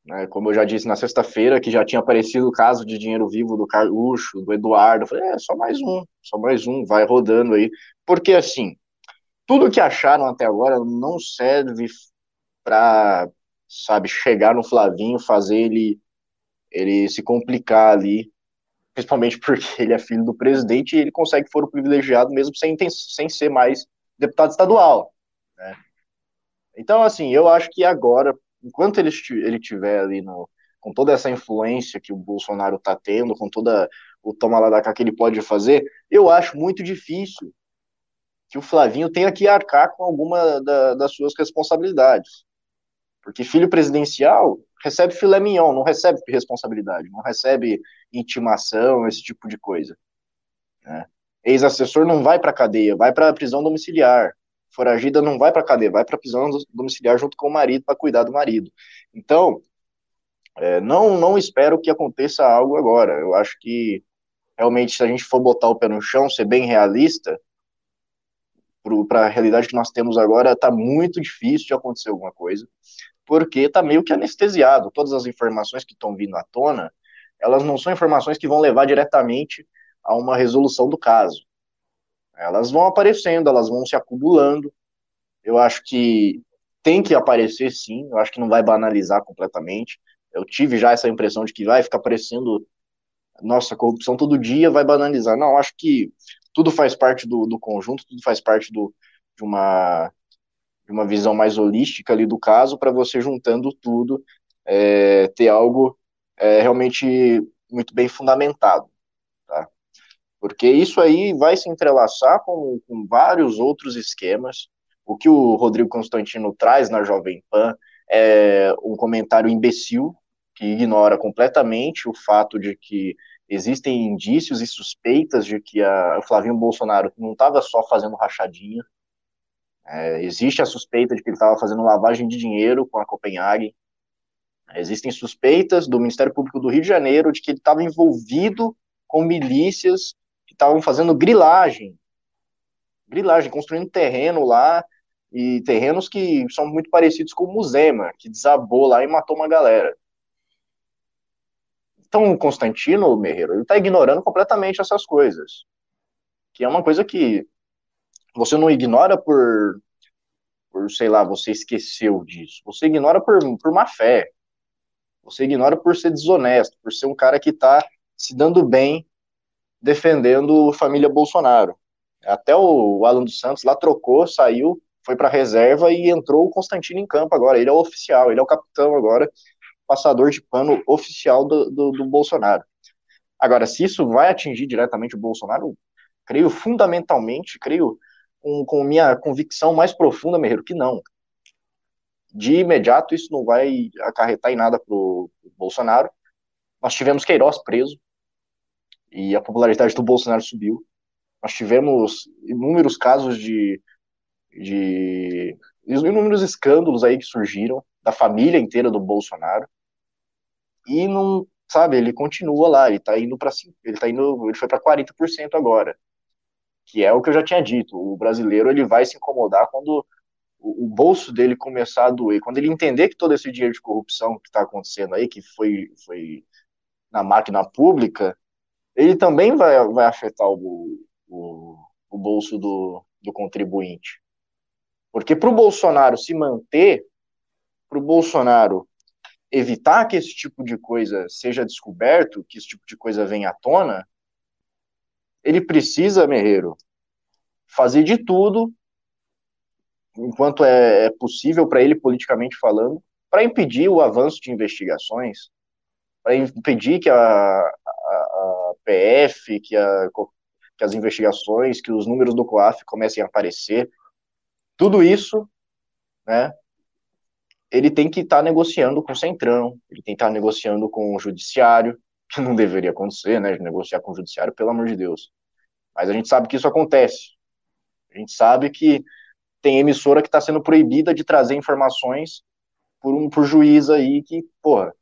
né, como eu já disse na sexta-feira, que já tinha aparecido o caso de dinheiro vivo do Carluxo, do Eduardo. Eu falei, é, só mais um, só mais um, vai rodando aí. Porque, assim, tudo que acharam até agora não serve para, sabe, chegar no Flavinho, fazer ele, ele se complicar ali, principalmente [LAUGHS] porque ele é filho do presidente e ele consegue foro privilegiado mesmo sem, sem ser mais deputado estadual. Né? Então, assim, eu acho que agora, enquanto ele, ele tiver ali no, com toda essa influência que o Bolsonaro está tendo, com toda o toma lá da cá que ele pode fazer, eu acho muito difícil que o Flavinho tenha que arcar com alguma da, das suas responsabilidades. Porque filho presidencial recebe filé mignon, não recebe responsabilidade, não recebe intimação, esse tipo de coisa. Né? Ex-assessor não vai para cadeia, vai para prisão domiciliar foragida não vai para cadeia, vai para prisão domiciliar junto com o marido para cuidar do marido. Então, é, não, não espero que aconteça algo agora. Eu acho que realmente, se a gente for botar o pé no chão, ser bem realista, para a realidade que nós temos agora, está muito difícil de acontecer alguma coisa, porque está meio que anestesiado. Todas as informações que estão vindo à tona, elas não são informações que vão levar diretamente a uma resolução do caso. Elas vão aparecendo, elas vão se acumulando. Eu acho que tem que aparecer sim, eu acho que não vai banalizar completamente. Eu tive já essa impressão de que vai ficar aparecendo, nossa, corrupção todo dia vai banalizar. Não, acho que tudo faz parte do, do conjunto, tudo faz parte do, de, uma, uma visão mais holística ali do caso, para você juntando tudo, é, ter algo é, realmente muito bem fundamentado porque isso aí vai se entrelaçar com, com vários outros esquemas. O que o Rodrigo Constantino traz na Jovem Pan é um comentário imbecil, que ignora completamente o fato de que existem indícios e suspeitas de que a, o Flavinho Bolsonaro não estava só fazendo rachadinha. É, existe a suspeita de que ele estava fazendo lavagem de dinheiro com a Copenhague. Existem suspeitas do Ministério Público do Rio de Janeiro de que ele estava envolvido com milícias estavam fazendo grilagem, grilagem, construindo terreno lá, e terrenos que são muito parecidos com o Muzema, que desabou lá e matou uma galera. Então, o Constantino Merreiro, ele está ignorando completamente essas coisas. Que é uma coisa que você não ignora por, por sei lá, você esqueceu disso. Você ignora por, por má fé. Você ignora por ser desonesto, por ser um cara que está se dando bem defendendo família Bolsonaro. Até o Alan dos Santos lá trocou, saiu, foi para reserva e entrou o Constantino em campo agora. Ele é o oficial, ele é o capitão agora, passador de pano oficial do, do, do Bolsonaro. Agora, se isso vai atingir diretamente o Bolsonaro, creio fundamentalmente, creio com, com minha convicção mais profunda, Merreiro, que não. De imediato, isso não vai acarretar em nada para o Bolsonaro. Nós tivemos Queiroz preso, e a popularidade do Bolsonaro subiu. Nós tivemos inúmeros casos de, de inúmeros escândalos aí que surgiram da família inteira do Bolsonaro. E não, sabe, ele continua lá, ele tá indo para ele tá indo, ele foi para 40% agora. Que é o que eu já tinha dito, o brasileiro ele vai se incomodar quando o, bolso dele começar a doer, quando ele entender que todo esse dinheiro de corrupção que está acontecendo aí, que foi foi na máquina pública, ele também vai, vai afetar o, o, o bolso do, do contribuinte. Porque para o Bolsonaro se manter, para o Bolsonaro evitar que esse tipo de coisa seja descoberto, que esse tipo de coisa venha à tona, ele precisa, Merreiro, fazer de tudo, enquanto é, é possível para ele politicamente falando, para impedir o avanço de investigações, para impedir que a, a, a PF, que, a, que as investigações, que os números do COAF comecem a aparecer. Tudo isso, né, ele tem que estar tá negociando com o Centrão, ele tem que estar tá negociando com o Judiciário, que não deveria acontecer, né, de negociar com o Judiciário, pelo amor de Deus. Mas a gente sabe que isso acontece. A gente sabe que tem emissora que está sendo proibida de trazer informações por um por juiz aí que, porra,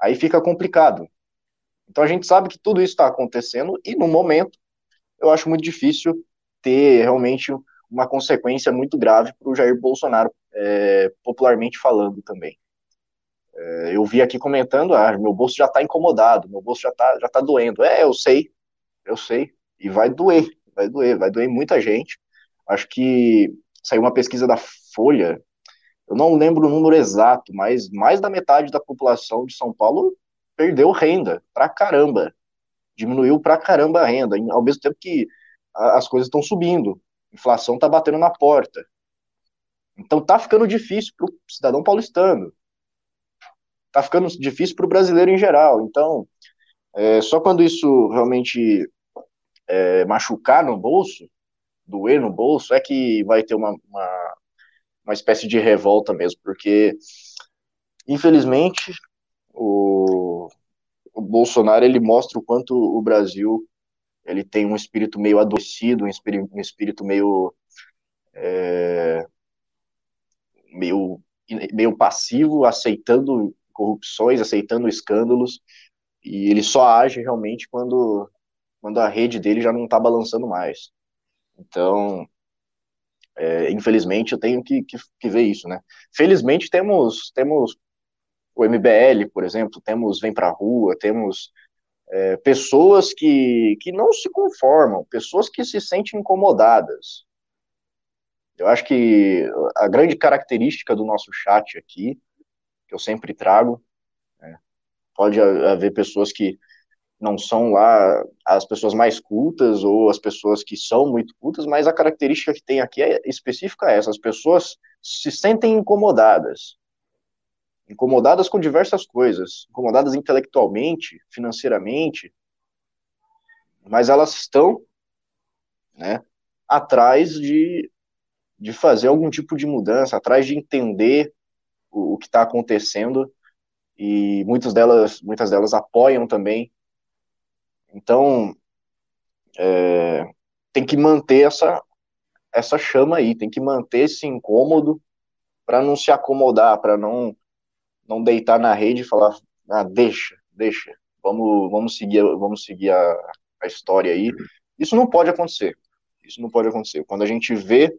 aí fica complicado. Então a gente sabe que tudo isso está acontecendo e no momento eu acho muito difícil ter realmente uma consequência muito grave para o Jair Bolsonaro, é, popularmente falando também. É, eu vi aqui comentando, ah, meu bolso já está incomodado, meu bolso já está já tá doendo. É, eu sei, eu sei, e vai doer, vai doer, vai doer muita gente. Acho que saiu uma pesquisa da Folha, eu não lembro o número exato, mas mais da metade da população de São Paulo perdeu renda pra caramba. Diminuiu pra caramba a renda, ao mesmo tempo que as coisas estão subindo. Inflação tá batendo na porta. Então tá ficando difícil pro cidadão paulistano. Tá ficando difícil pro brasileiro em geral. Então, é, só quando isso realmente é, machucar no bolso, doer no bolso, é que vai ter uma, uma uma espécie de revolta mesmo, porque infelizmente o, o Bolsonaro ele mostra o quanto o Brasil ele tem um espírito meio adoecido, um espírito, um espírito meio é, meio meio passivo, aceitando corrupções, aceitando escândalos, e ele só age realmente quando quando a rede dele já não está balançando mais. Então, é, infelizmente, eu tenho que, que, que, ver isso, né? Felizmente, temos, temos o MBL, por exemplo, temos Vem Pra Rua, temos é, pessoas que, que não se conformam, pessoas que se sentem incomodadas. Eu acho que a grande característica do nosso chat aqui, eu sempre trago, né, pode haver pessoas que não são lá as pessoas mais cultas ou as pessoas que são muito cultas, mas a característica que tem aqui é específica é essa, as pessoas se sentem incomodadas. Incomodadas com diversas coisas, incomodadas intelectualmente, financeiramente, mas elas estão, né, atrás de, de fazer algum tipo de mudança, atrás de entender o, que está acontecendo, e muitas delas, muitas delas apoiam também então, é, tem que manter essa, essa chama aí, tem que manter esse incômodo para não se acomodar, para não, não deitar na rede e falar, ah, deixa, deixa, vamos, vamos seguir, vamos seguir a, a história aí. Isso não pode acontecer. Isso não pode acontecer. Quando a gente vê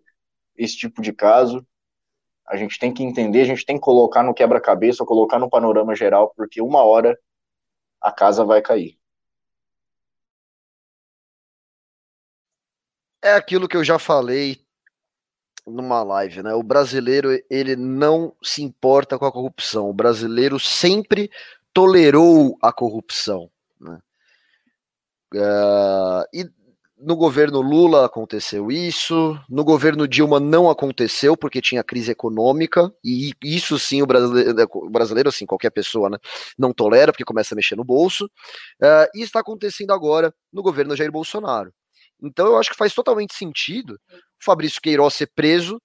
esse tipo de caso, a gente tem que entender, a gente tem que colocar no quebra-cabeça, colocar no panorama geral, porque uma hora a casa vai cair. É aquilo que eu já falei numa live, né? O brasileiro, ele não se importa com a corrupção. O brasileiro sempre tolerou a corrupção. Né? Uh, e no governo Lula aconteceu isso, no governo Dilma não aconteceu porque tinha crise econômica, e isso sim o brasileiro, o brasileiro assim, qualquer pessoa, né, não tolera porque começa a mexer no bolso, uh, e está acontecendo agora no governo Jair Bolsonaro. Então eu acho que faz totalmente sentido o Fabrício Queiroz ser preso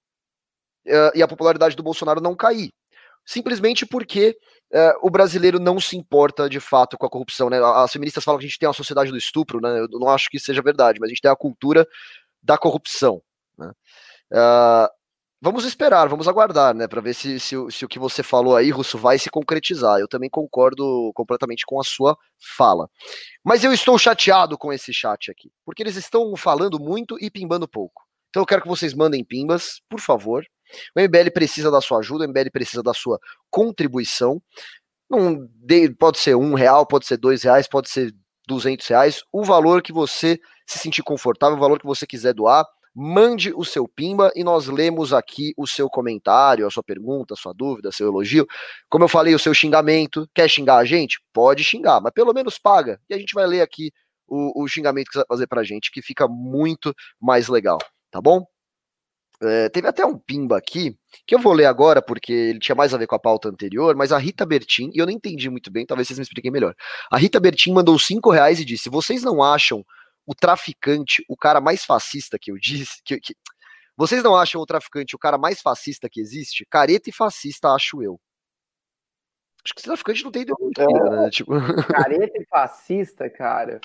uh, e a popularidade do Bolsonaro não cair. Simplesmente porque uh, o brasileiro não se importa de fato com a corrupção. Né? As feministas falam que a gente tem uma sociedade do estupro, né? eu não acho que isso seja verdade, mas a gente tem a cultura da corrupção. Né? Uh, vamos esperar, vamos aguardar, né, para ver se, se, se, o que você falou aí, Russo, vai se concretizar. Eu também concordo completamente com a sua fala. Mas eu estou chateado com esse chat aqui, porque eles estão falando muito e pimbando pouco. Então eu quero que vocês mandem pimbas, por favor. O MBL precisa da sua ajuda, o MBL precisa da sua contribuição. Não, pode ser um real, pode ser dois reais, pode ser duzentos reais. O valor que você se sentir confortável, o valor que você quiser doar mande o seu pimba e nós lemos aqui o seu comentário, a sua pergunta, a sua dúvida, seu elogio. Como eu falei, o seu xingamento. Quer xingar a gente? Pode xingar, mas pelo menos paga. E a gente vai ler aqui o, o xingamento que você vai fazer pra gente, que fica muito mais legal. tá bom? É, teve até um pimba aqui, que eu vou ler agora, porque ele tinha mais a ver com a pauta anterior, mas a Rita Bertin, e eu não entendi muito bem, talvez vocês me expliquem melhor. A Rita Bertin mandou cinco reais e disse: vocês não acham o traficante o cara mais fascista que eu disse? Que, que, vocês não acham o traficante o cara mais fascista que existe? Careta e fascista, acho eu. Acho que esse traficante não tem ideologia, É. né? Tipo, Careta e fascista, cara.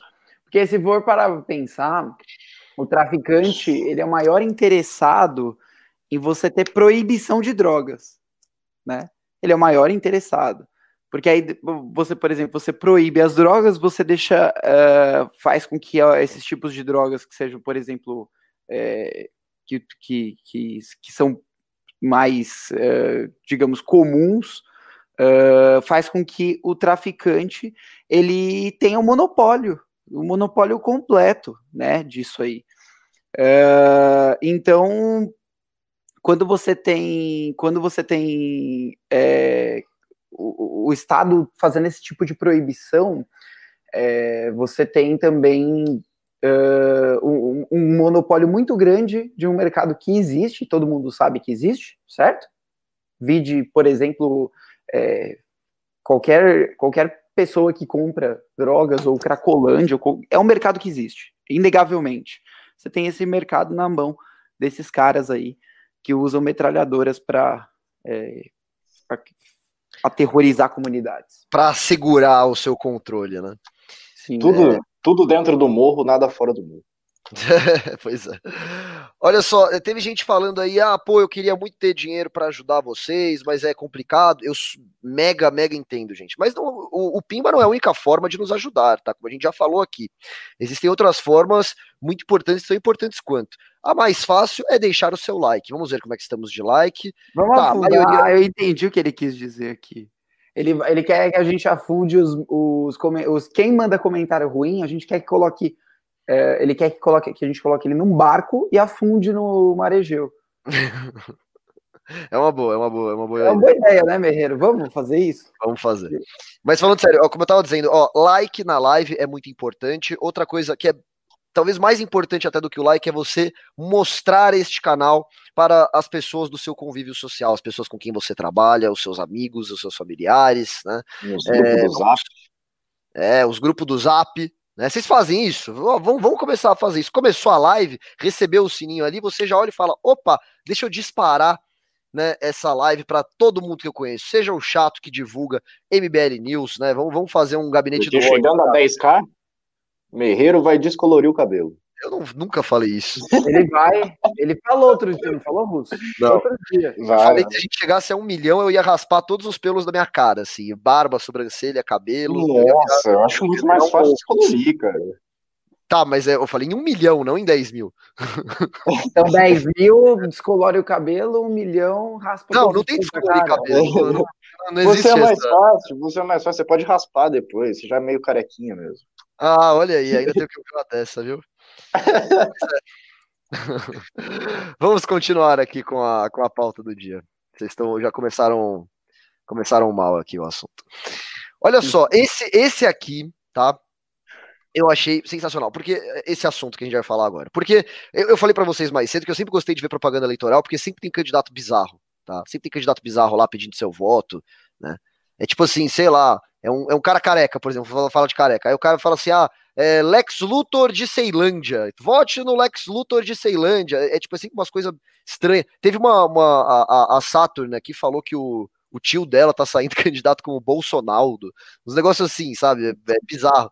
Porque se for para pensar, o traficante ele é o maior interessado em você ter proibição de drogas, né? Ele é o maior interessado. Porque aí você, por exemplo, você proíbe as drogas, você deixa, eh, faz com que ó, esses tipos de drogas que sejam, por exemplo, eh, que, que, que, que são mais, eh, digamos, comuns, faz com que o traficante ele tenha um monopólio, um monopólio completo, né, disso aí. Eh, então, quando você tem, quando você tem eh, o, o Estado fazendo esse tipo de proibição, eh, você tem também eh, um, um monopólio muito grande de um mercado que existe, todo mundo sabe que existe, certo? Vide, por exemplo, eh, qualquer, qualquer pessoa que compra drogas ou cracolândia, é um mercado que existe, inegavelmente. Você tem esse mercado na mão desses caras aí que usam metralhadoras para aterrorizar comunidades. pra segurar o seu controle, né? Sim, Tudo, é. tudo dentro do morro, nada fora do morro. [LAUGHS] pois é. Olha só, teve gente falando aí, ah, pô, eu queria muito ter dinheiro pra ajudar vocês, mas é complicado. Eu mega, mega entendo, gente. Mas não, o, o Pimba não é a única forma de nos ajudar, tá? Como a gente já falou aqui. Existem outras formas muito importantes, tão importantes quanto. A mais fácil é deixar o seu like. Vamos ver como é que estamos de like. Vamos Tá, maioria- Eu entendi o que ele quis dizer aqui. Ele, ele quer que a gente afunde os, os, come- os- Quem manda comentário ruim, a gente quer que coloque. É, ele quer que, coloque, que a gente coloque ele num barco e afunde no marejeu. [LAUGHS] É uma boa, é uma boa, é uma boa É uma boa ideia, né, Merreiro? Vamos fazer isso? Vamos fazer. Mas falando sério, ó, como eu tava dizendo, ó, like na live é muito importante. Outra coisa que é talvez mais importante até do que o like é você mostrar este canal para as pessoas do seu convívio social, as pessoas com quem você trabalha, os seus amigos, os seus familiares, né? Nos É, grupos do Zap. É, os grupos do Zap, né? Vocês fazem isso? Ó, Vamos, vamos começar a fazer isso. Começou a live, recebeu o sininho ali, você já olha e fala: opa, deixa eu disparar né, essa live para todo mundo que eu conheço, seja o chato que divulga MBL News, né? Vamos, vamos fazer um gabinete do ódio. chegando a 10k, Merreiro vai descolorir o cabelo. Eu não- nunca falei isso. Ele vai. Ele falou outro dia, não falou, Russo? Não. Outro dia. Eu Vai. falei que se a gente chegasse a um milhão, eu ia raspar todos os pelos da minha cara, assim, barba, sobrancelha, cabelo. eu ia virar- Nossa, eu acho muito mais fácil descolorir, cara. Tá, mas é, eu falei em um milhão, não em 10 mil. Então, 10 mil, descolore o cabelo, um milhão, raspa Não, não tem cara. cabelo. Não, não, não Você é mais essa. fácil, você é mais fácil, você pode raspar depois, você já é meio carequinha mesmo. Ah, olha aí, ainda tem que ouvir uma dessa, viu? [LAUGHS] Vamos continuar aqui com a, com a pauta do dia. Vocês estão, já começaram, começaram mal aqui o assunto. Olha só, esse, esse aqui, tá? Eu achei sensacional, porque esse assunto que a gente vai falar agora. Porque eu, eu falei pra vocês mais cedo que eu sempre gostei de ver propaganda eleitoral, porque sempre tem candidato bizarro, tá? Sempre tem candidato bizarro lá pedindo seu voto, né? É tipo assim, sei lá, é um, é um cara careca, por exemplo, fala, de careca. Aí o cara fala assim: ah, é Lex Luthor de Ceilândia, vote no Lex Luthor de Ceilândia. É, é tipo assim, umas coisas estranhas. Teve uma, uma a, a- Saturn aqui falou que o, o tio dela tá saindo [LAUGHS] candidato como Bolsonaro, uns negócios assim, sabe? É, é bizarro.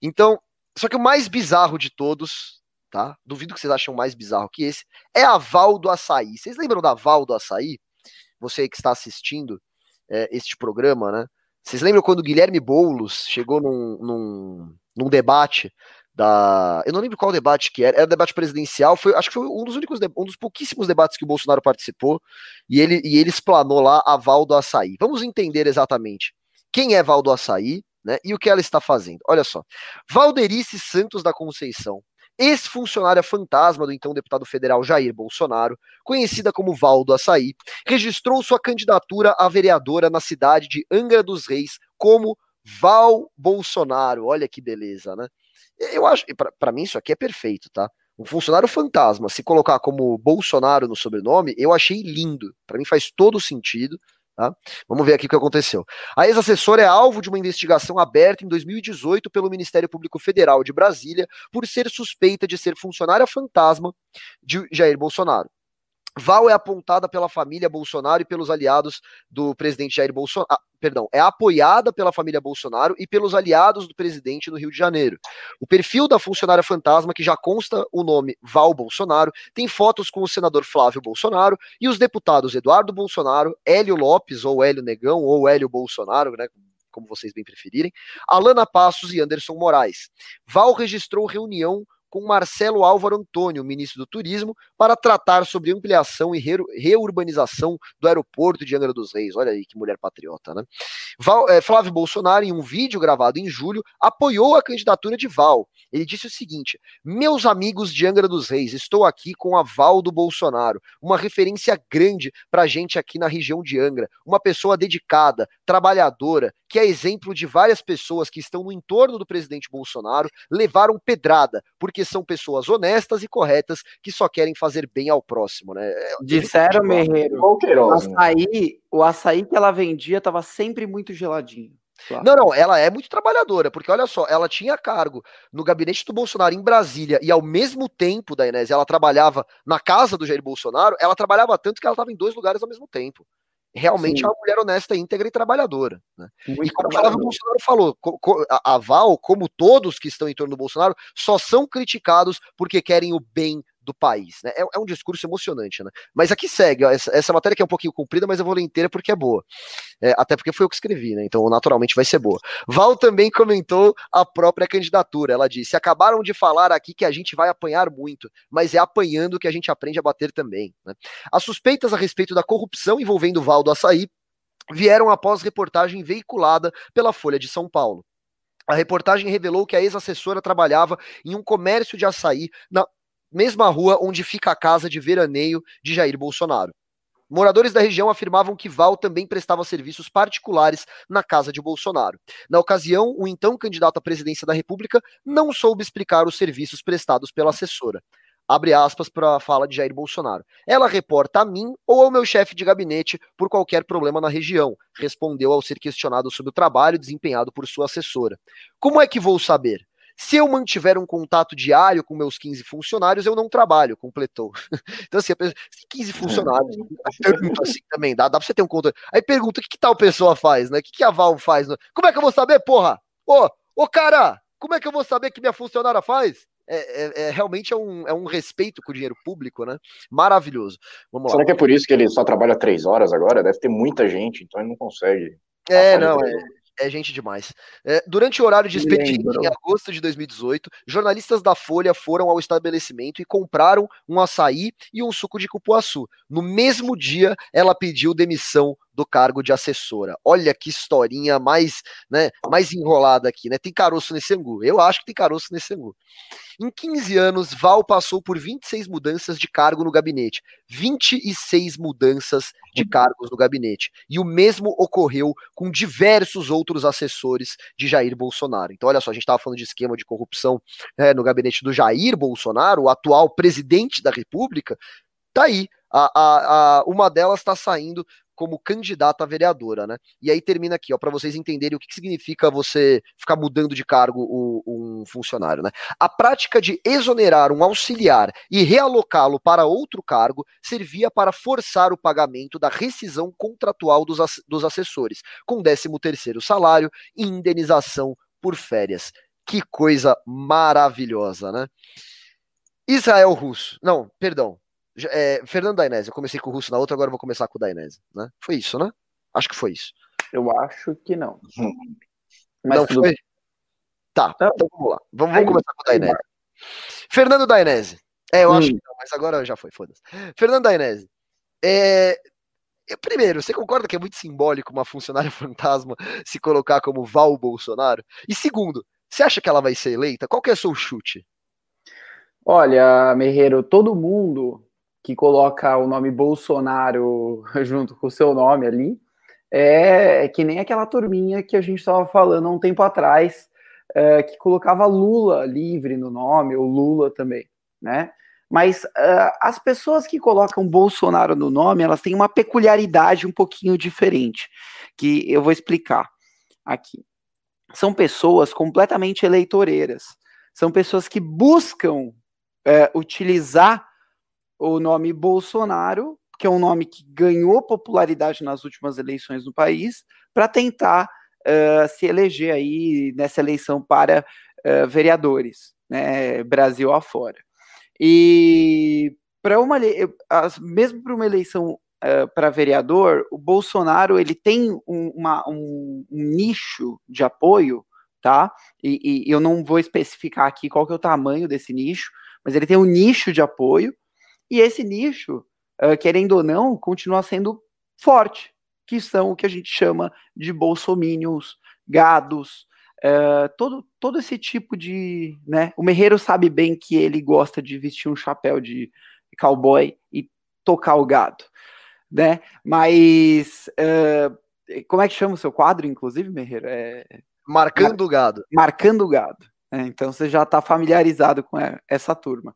Então, só que o mais bizarro de todos, tá? Duvido que vocês acham mais bizarro que esse, é a Val do Açaí. Vocês lembram da Val do Açaí? Você que está assistindo é, este programa, né? Vocês lembram quando o Guilherme Boulos chegou num, num, num debate da. Eu não lembro qual debate que era, era debate presidencial, foi, acho que foi um dos únicos, um dos pouquíssimos debates que o Bolsonaro participou, e ele, e ele explanou lá a Val do Açaí. Vamos entender exatamente quem é Val do Açaí, né? E o que ela está fazendo. Olha só. Valderice Santos da Conceição, ex-funcionária fantasma do então deputado federal Jair Bolsonaro, conhecida como Val do Açaí, registrou sua candidatura a vereadora na cidade de Angra dos Reis como Val Bolsonaro. Olha que beleza, né? Eu acho, para mim isso aqui é perfeito, tá? um funcionário fantasma, se colocar como Bolsonaro no sobrenome, eu achei lindo. Para mim faz todo sentido. Tá? Vamos ver aqui o que aconteceu. A ex-assessora é alvo de uma investigação aberta em 2018 pelo Ministério Público Federal de Brasília por ser suspeita de ser funcionária fantasma de Jair Bolsonaro. Val é apontada pela família Bolsonaro e pelos aliados do presidente Jair Bolsonaro. Ah, perdão, é apoiada pela família Bolsonaro e pelos aliados do presidente no Rio de Janeiro. O perfil da funcionária fantasma, que já consta o nome Val Bolsonaro, tem fotos com o senador Flávio Bolsonaro e os deputados Eduardo Bolsonaro, Hélio Lopes, ou Hélio Negão, ou Hélio Bolsonaro, né? Como vocês bem preferirem, Alana Passos e Anderson Moraes. Val registrou reunião com Marcelo Álvaro Antônio, ministro do Turismo, para tratar sobre ampliação e reurbanização do aeroporto de Angra dos Reis. Olha aí que mulher patriota, né? Val, é, Flávio Bolsonaro, em um vídeo gravado em julho, apoiou a candidatura de Val. Ele disse o seguinte: Meus amigos de Angra dos Reis, estou aqui com a Val do Bolsonaro, uma referência grande para gente aqui na região de Angra, uma pessoa dedicada, trabalhadora, que é exemplo de várias pessoas que estão no entorno do presidente Bolsonaro, levaram pedrada, porque são pessoas honestas e corretas que só querem fazer bem ao próximo, né? Disseram, Merreiro, o né? açaí, o açaí que ela vendia estava sempre muito geladinho. Claro. Não, não, ela é muito trabalhadora, porque olha só, ela tinha cargo no gabinete do Bolsonaro em Brasília e ao mesmo tempo da Inés, ela trabalhava na casa do Jair Bolsonaro, ela trabalhava tanto que ela estava em dois lugares ao mesmo tempo realmente Sim. é uma mulher honesta, íntegra e trabalhadora. Né? E como o Bolsonaro falou, a Val, como todos que estão em torno do Bolsonaro, só são criticados porque querem o bem do país. Né? É, é, um discurso emocionante, né? Mas aqui segue, ó, essa, essa, matéria que é um pouquinho comprida, mas eu vou ler inteira porque é boa. É, até porque foi eu que escrevi, né? Então, naturalmente vai ser boa. Val também comentou a própria candidatura. Ela disse: acabaram de falar aqui que a gente vai apanhar muito, mas é apanhando que a gente aprende a bater também. Né? As suspeitas a respeito da corrupção envolvendo Val do Açaí vieram após reportagem veiculada pela Folha de São Paulo. A reportagem revelou que a ex-assessora trabalhava em um comércio de açaí na mesma rua onde fica a casa de veraneio de Jair Bolsonaro. Moradores da região afirmavam que Val também prestava serviços particulares na casa de Bolsonaro. Na ocasião, o então candidato à presidência da República não soube explicar os serviços prestados pela assessora. Abre aspas para a fala de Jair Bolsonaro. Ela reporta a mim ou ao meu chefe de gabinete por qualquer problema na região, respondeu ao ser questionado sobre o trabalho desempenhado por sua assessora. Como é que vou saber? Se eu mantiver um contato diário com meus 15 funcionários, eu não trabalho, completou. [LAUGHS] Então, assim, 15 funcionários, pergunta assim também, dá, dá pra você ter um contato. Aí pergunta, o que, que tal pessoa faz, né? O que, que a Val faz? Né? Como é que eu vou saber, porra? Ô, ô cara, como é que eu vou saber que minha funcionária faz? É, é, é, realmente é um, é um respeito com o dinheiro público, né? Maravilhoso. Vamos Será lá. que é por isso que ele só trabalha três horas agora? Deve ter muita gente, então ele não consegue. É, não, é, é gente demais. É, durante o horário de expediente, em agosto de 2018, jornalistas da Folha foram ao estabelecimento e compraram um açaí e um suco de cupuaçu. No mesmo dia, ela pediu demissão do cargo de assessora. Olha que historinha mais, né, mais enrolada aqui, né? Tem caroço nesse angu. Eu acho que tem caroço nesse angu. Em 15 anos, Val passou por 26 mudanças de cargo no gabinete. 26 mudanças de cargos no gabinete. E o mesmo ocorreu com diversos outros assessores de Jair Bolsonaro. Então, olha só, a gente estava falando de esquema de corrupção é, no gabinete do Jair Bolsonaro, o atual presidente da República. Tá aí, a, a, a, uma delas está saindo como candidata a vereadora, né? E aí termina aqui, ó, para vocês entenderem o que, que, significa você ficar mudando de cargo o, um funcionário, né? A prática de exonerar um auxiliar e realocá-lo para outro cargo servia para forçar o pagamento da rescisão contratual dos, dos assessores, com 13 terceiro salário e indenização por férias. Que coisa maravilhosa, né? Israel Russo. Não, perdão. É, Fernando Dainese, eu comecei com o Russo na outra, agora vou começar com o Dainese, né? Foi isso, né? Acho que foi isso. Eu acho que não. Mas não foi? Tá, então vamos lá. Vamos, vamos começar com o Dainese. Fernando Dainese. É, eu hum. acho que não, mas agora já foi, foda-se. Fernando Dainese. É, primeiro, você concorda que é muito simbólico uma funcionária [LAUGHS] fantasma se colocar como Val Bolsonaro? E segundo, você acha que ela vai ser eleita? Qual que é o seu chute? Olha, Merreiro, todo mundo que coloca o nome Bolsonaro [LAUGHS] junto com o seu nome ali, é, é que nem aquela turminha que a gente estava falando há um tempo atrás, é, que colocava Lula livre no nome, ou Lula também. né? Mas uh, as pessoas que colocam Bolsonaro no nome, elas têm uma peculiaridade um pouquinho diferente, que eu vou explicar aqui. São pessoas completamente eleitoreiras. São pessoas que buscam uh, utilizar o nome Bolsonaro, que é um nome que ganhou popularidade nas últimas eleições no país, para tentar uh, se eleger aí nessa eleição para vereadores, né, Brasil afora. E para uma mesmo para uma eleição uh, para vereador, o Bolsonaro ele tem um, uma, um, um nicho de apoio, tá? E, e, eu não vou especificar aqui qual que é o tamanho desse nicho, mas ele tem um nicho de apoio e esse nicho, uh, querendo ou não, continua sendo forte, que são o que a gente chama de bolsomínios, gados, Uh, todo, todo esse tipo de. Né, o Merreiro sabe bem que ele gosta de vestir um chapéu de cowboy e tocar o gado. Né? Mas. Uh, como é que chama o seu quadro, inclusive, Merreiro? É... Marcando o gado. Marcando o gado. É, então você já está familiarizado com essa turma.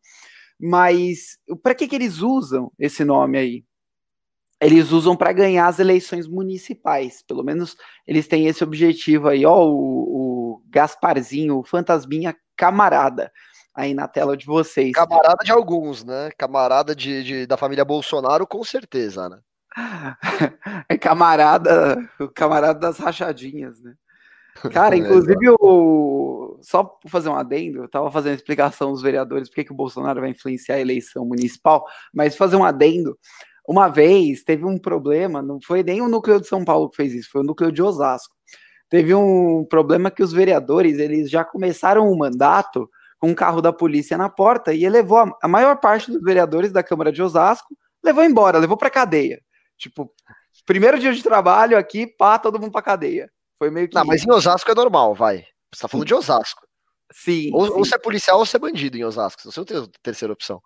Mas para que, que eles usam esse nome aí? eles usam para ganhar as eleições municipais. Pelo menos eles têm esse objetivo aí, ó, o, o Gasparzinho, o Fantasminha camarada aí na tela de vocês. Camarada de alguns, né? Camarada de, de da família Bolsonaro, com certeza, né? [LAUGHS] é camarada, o camarada das rachadinhas, né? [LAUGHS] Cara, inclusive, o... só para fazer um adendo, eu estava fazendo explicação dos vereadores, por que o Bolsonaro vai influenciar a eleição municipal, mas fazer um adendo, uma vez teve um problema, não foi nem o núcleo de São Paulo que fez isso, foi o núcleo de Osasco. Teve um problema que os vereadores, eles já começaram o mandato com um carro da polícia na porta e levou a, a maior parte dos vereadores da Câmara de Osasco, levou embora, levou para cadeia. Tipo, primeiro dia de trabalho aqui, pá, todo mundo para cadeia. Foi meio que Não, mas em Osasco é normal, vai. Você tá falando de Osasco. Sim. Ou, sim. ou você é policial ou você é bandido em Osasco. Você não tem terceira opção.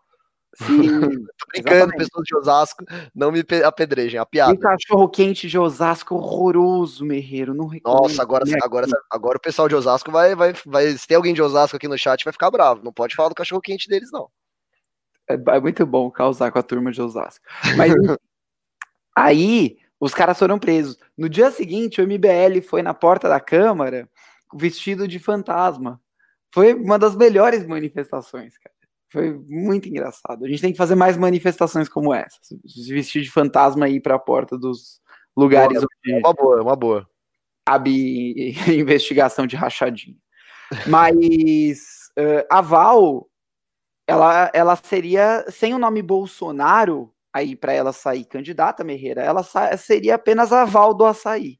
Sim, [LAUGHS] Tô brincando, exatamente. pessoas de Osasco, não me pe- apedrejem, a piada. E cachorro quente de Osasco horroroso, Merreiro. Não Nossa, agora, comer agora, agora o pessoal de Osasco vai, vai, vai. Se tem alguém de Osasco aqui no chat, vai ficar bravo. Não pode falar do cachorro quente deles, não. É, é muito bom causar com a turma de Osasco. Mas [LAUGHS] aí os caras foram presos. No dia seguinte, o MBL foi na porta da Câmara vestido de fantasma. Foi uma das melhores manifestações, cara. Foi muito engraçado. A gente tem que fazer mais manifestações como essa. Se vestir de fantasma e ir para a porta dos lugares É onde uma boa, é uma boa. cabe [LAUGHS] investigação de rachadinha. Mas eh, a Val, ela, ela seria, sem o nome Bolsonaro, aí para ela sair candidata, Merreira, ela sa- seria apenas a Val do Açaí,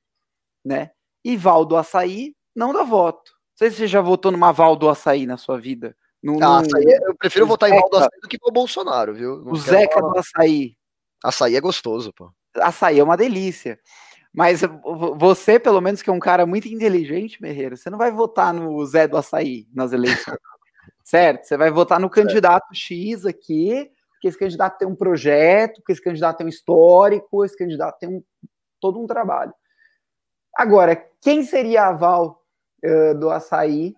né? E Val do Açaí não dá voto. Não sei se você já votou numa Val do Açaí na sua vida. No, Ah, no- açaí, eu prefiro o votar em Valdo Zeca. Açaí do que no Bolsonaro, viu? Não o Zeca falar- do Açaí. Açaí é gostoso, pô. Açaí é uma delícia. Mas vo- você, pelo menos, que é um cara muito inteligente, Merreiro, você não vai votar no Zé do Açaí nas eleições. [LAUGHS] certo? Você vai votar no candidato X aqui, porque esse candidato tem um projeto, porque esse candidato tem um histórico, esse candidato tem um, todo um trabalho. Agora, quem seria a Val eh, do Açaí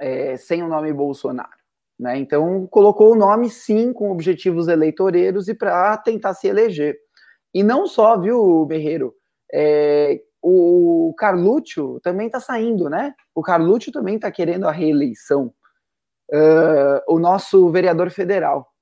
eh, sem o nome Bolsonaro? Né? Então, colocou o nome, sim, com objetivos eleitoreiros e para tentar se eleger. E não só, viu, Berreiro? É, o Carluccio também está saindo, né? O Carluccio também está querendo a reeleição. Ah, o nosso vereador federal,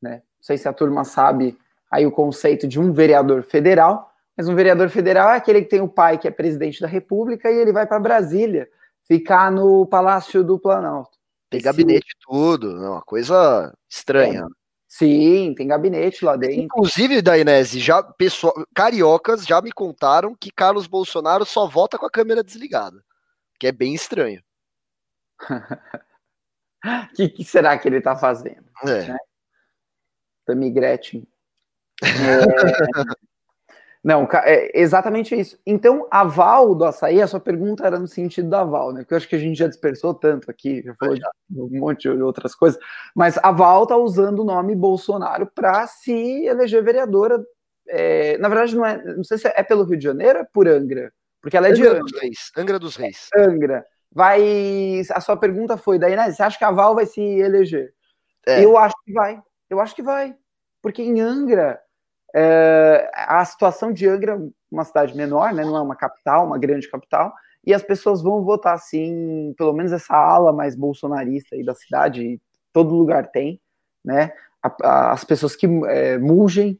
né? Não sei se a turma sabe aí o conceito de um vereador federal, mas um vereador federal é aquele que tem o pai que é presidente da República e ele vai para Brasília ficar no Palácio do Planalto. Tem gabinete e tudo, não, uma coisa estranha. Sim, tem gabinete lá dentro. Inclusive, Dainese, já pessoal, cariocas já me contaram que Carlos Bolsonaro só vota com a câmera desligada, que é bem estranho. O [LAUGHS] que, que será que ele está fazendo? É. Tammy Gretchen. É, [LAUGHS] Não, é exatamente isso. Então, a Val do açaí, a sua pergunta era no sentido da Val, né? Porque eu acho que a gente já dispersou tanto aqui, já falou de um monte de outras coisas, mas a Val tá usando o nome Bolsonaro para se eleger vereadora. é, na verdade, não é, não sei se é pelo Rio de Janeiro ou é por Angra, porque ela é de Angra Angra. dos Reis. Angra dos Reis. Angra. Vai. A sua pergunta foi, daí, né? Você acha que a Val vai se eleger? É. Eu acho que vai. Eu acho que vai. Porque em Angra, é, a situação de Angra é uma cidade menor, né? Não é uma capital, uma grande capital, e as pessoas vão votar sim, pelo menos essa ala mais bolsonarista aí da cidade, todo lugar tem, né? as pessoas que é, mugem,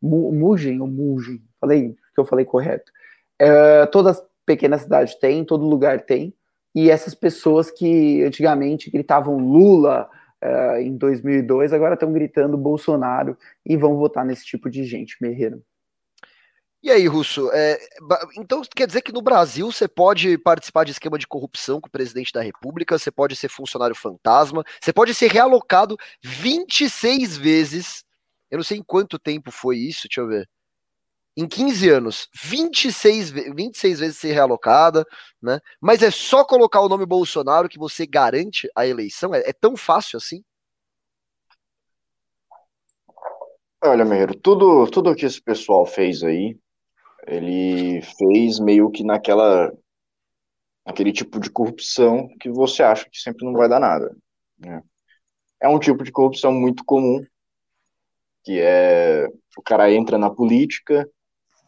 mu, mugem ou mugem, falei que eu falei correto. É, todas pequenas cidades têm, todo lugar tem, e essas pessoas que antigamente gritavam Lula, uh, em 2002, agora estão gritando Bolsonaro e vão votar nesse tipo de gente, Merreiro. E aí, Russo, é, então quer dizer que no Brasil você pode participar de esquema de corrupção com o presidente da República, você pode ser funcionário fantasma, você pode ser realocado 26 vezes. Eu não sei em quanto tempo foi isso, deixa eu ver. Em 15 anos, 26, 26 vezes ser realocada, né? Mas é só colocar o nome Bolsonaro que você garante a eleição? É, é tão fácil assim? Olha, Meiro, tudo, tudo que esse pessoal fez aí, ele fez meio que naquela aquele tipo de corrupção que você acha que sempre não vai dar nada. Né? É um tipo de corrupção muito comum, que é o cara entra na política,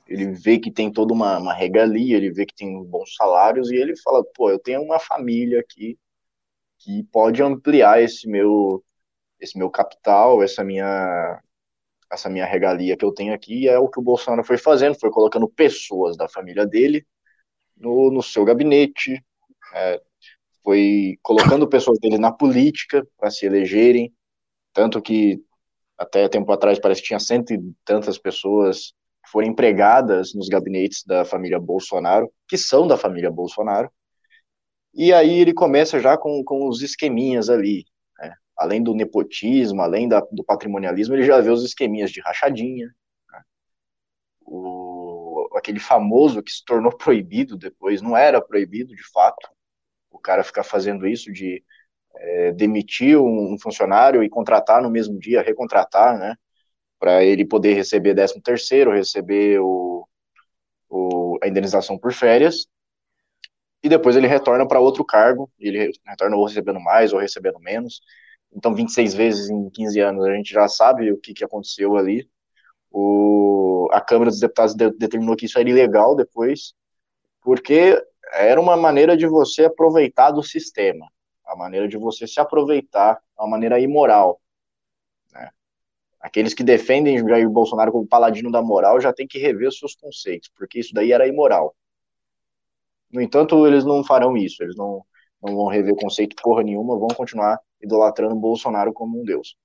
ele vê que tem toda uma, uma regalia, ele vê que tem bons salários e ele fala, pô, eu tenho uma família aqui que pode ampliar esse meu esse meu capital, essa minha essa minha regalia que eu tenho aqui, é o que o Bolsonaro foi fazendo, foi colocando pessoas da família dele no, no seu gabinete, é, foi colocando pessoas dele na política para se elegerem, tanto que até tempo atrás parece que tinha cento e tantas pessoas foram empregadas nos gabinetes da família Bolsonaro, que são da família Bolsonaro, e aí ele começa já com, com os esqueminhas ali, além do nepotismo, além da, do patrimonialismo, ele já vê os esqueminhas de rachadinha, né? o, aquele famoso que se tornou [LAUGHS] proibido depois, não era proibido de fato, o cara ficar fazendo isso de é, demitir um, funcionário e contratar no mesmo dia, recontratar, né, para ele poder receber 13 terceiro, receber o, o, a indenização por férias, e depois ele retorna para outro cargo, ele retorna ou recebendo mais ou recebendo menos, então 26 vezes em 15 anos, a gente já sabe o que, que aconteceu ali. O, a Câmara dos Deputados de, determinou que isso era ilegal depois, porque era uma maneira de você aproveitar do sistema, a maneira de você se aproveitar, uma maneira imoral. Aqueles que defendem Jair Bolsonaro como paladino da moral já tem que rever os seus conceitos, porque isso daí era imoral. No entanto, eles não farão isso, eles não, não vão rever conceito porra nenhuma, vão continuar idolatrando Bolsonaro como um deus.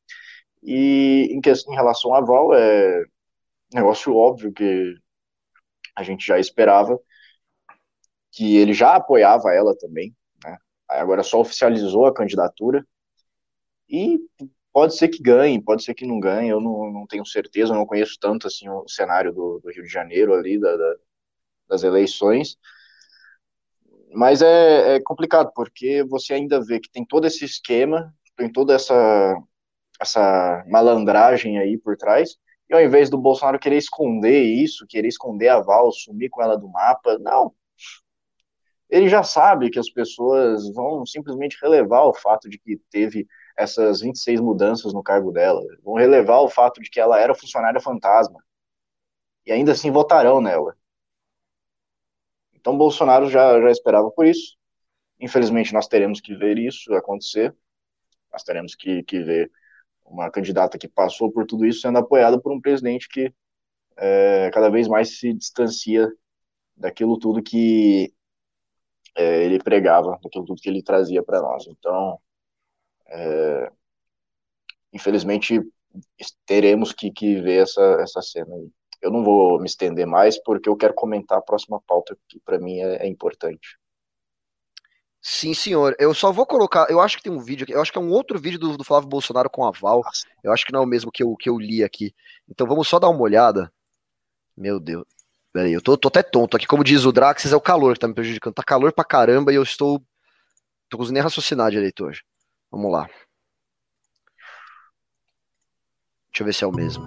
E em, em relação à Val, é negócio óbvio que a gente já esperava, que ele já apoiava ela também, né? agora só oficializou a candidatura, e pode ser que ganhe, pode ser que não ganhe, eu não, não tenho certeza, eu não conheço tanto assim o cenário do, do Rio de Janeiro ali, da, da, das eleições, mas é, é, complicado, porque você ainda vê que tem todo esse esquema, tem toda essa, essa malandragem aí por trás, e ao invés do Bolsonaro querer esconder isso, querer esconder a Val, sumir com ela do mapa, não. Ele já sabe que as pessoas vão simplesmente relevar o fato de que teve essas 26 mudanças no cargo dela, vão relevar o fato de que ela era funcionária fantasma, e ainda assim votarão nela. Então, Bolsonaro já, já esperava por isso. Infelizmente, nós teremos que ver isso acontecer. Nós teremos que, que ver uma candidata que passou por tudo isso sendo apoiada por um presidente que é, cada vez mais se distancia daquilo tudo que é, ele pregava, daquilo tudo que ele trazia para nós. Então, é, infelizmente, teremos que, que ver essa, essa cena aí. Eu não vou me estender mais, porque eu quero comentar a próxima pauta, que para mim é, é, importante. Sim, senhor. Eu só vou colocar. Eu acho que tem um vídeo aqui. Eu acho que é um outro vídeo do, do Flávio Bolsonaro com a Val. Eu acho que não é o mesmo que eu, que eu li aqui. Então vamos só dar uma olhada. Meu Deus. Peraí, eu tô, tô até tonto aqui. Como diz o Draxis, é o calor que tá me prejudicando. Tá calor pra caramba e eu estou. Tô conseguindo nem raciocinar direito hoje. Vamos lá. Deixa eu ver se é o mesmo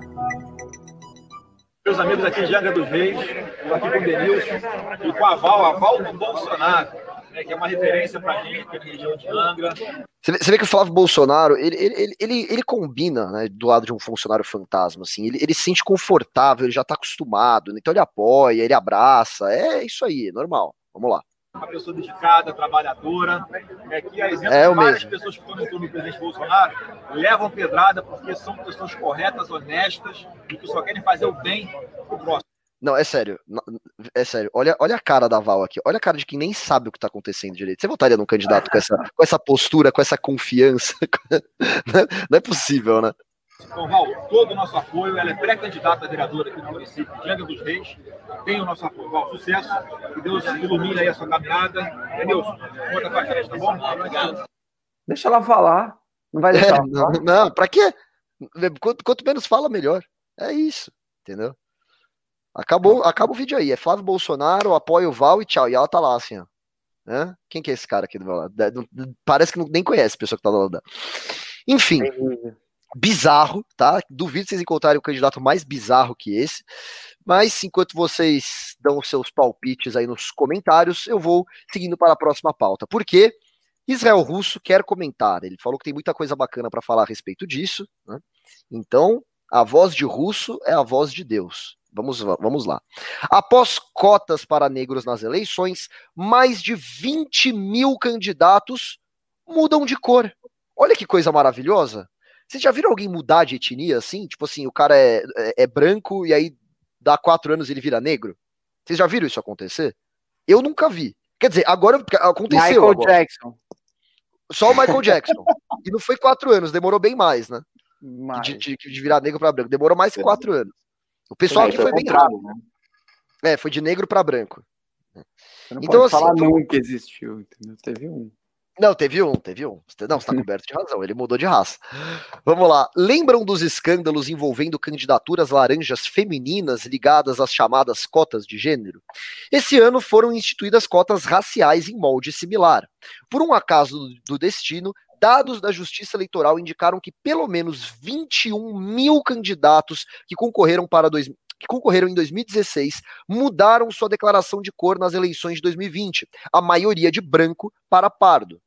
meus amigos aqui de Angra dos Reis, estou aqui com o Denilson e com a Val, a Val do Bolsonaro. né, que é uma referência para a gente, aqui na região de Angra. Você vê, você vê, que o Flávio Bolsonaro, ele, ele, ele, ele combina né, do lado de um funcionário fantasma, assim, ele, ele se sente confortável, ele já está acostumado, né, então ele apoia, ele abraça, é isso aí, normal. Vamos lá. Uma pessoa dedicada, trabalhadora, é que a exemplo é de várias mesmo. pessoas que estão no entorno do presidente Bolsonaro levam pedrada porque são pessoas corretas, honestas e que só querem fazer o bem pro próximo. Não, é sério. É sério. Olha, olha a cara da Val aqui. Olha a cara de quem nem sabe o que está acontecendo direito. Você votaria num candidato com essa, com essa postura, com essa confiança? [LAUGHS] Não é possível, né? Então, Val, todo o nosso apoio. Ela é pré-candidata a vereadora aqui no município de Angra dos Reis. Tem o nosso apoio. Val, sucesso. Que Deus ilumine aí a sua caminhada. Denilson, conta com a gente, tá bom? Obrigado. Deixa ela falar. Não vai deixar É, ela não, falar? não, pra quê? Quanto, quanto menos fala, melhor. É isso, entendeu? Acabou, acaba o vídeo aí. É Flávio Bolsonaro, apoia o Val e tchau. E ela tá lá, assim, ó. Hã? Quem que é esse cara aqui do meu lado? Parece que não- nem conhece a pessoa que tá do lado dela. Enfim, bizarro, tá? Duvido vocês encontrarem um candidato mais bizarro que esse. Mas enquanto vocês dão os seus palpites aí nos comentários, eu vou seguindo para a próxima pauta. Porque Israel Russo quer comentar. Ele falou que tem muita coisa bacana para falar a respeito disso. né? Então, a voz de Russo é a voz de Deus. Vamos, vamos lá. Após cotas para negros nas eleições, mais de 20 mil candidatos mudam de cor. Olha que coisa maravilhosa. Vocês já viram alguém mudar de etnia assim? Tipo assim, o cara é, é, é branco e aí dá quatro anos ele vira negro? Vocês já viram isso acontecer? Eu nunca vi. Quer dizer, agora aconteceu. Michael agora. Jackson. Só o Michael Jackson. e não foi quatro anos, demorou bem mais, né? Mas... De, de, de virar negro para branco. Demorou mais que quatro anos. O pessoal aqui foi bem rápido. É, foi de negro para branco. Você não Então, pode assim, falar então- nunca existiu, entendeu? Teve um. Não, teve um, teve um. Não, você tá [LAUGHS] coberto de razão, ele mudou de raça. Vamos lá. Lembram dos escândalos envolvendo candidaturas laranjas femininas ligadas às chamadas cotas de gênero? Esse ano foram instituídas cotas raciais em molde similar. Por um acaso do destino, dados da Justiça Eleitoral indicaram que pelo menos 21 mil candidatos que concorreram para dois, que concorreram em 2016 mudaram sua declaração de cor nas eleições de 2020, a maioria de branco para pardo.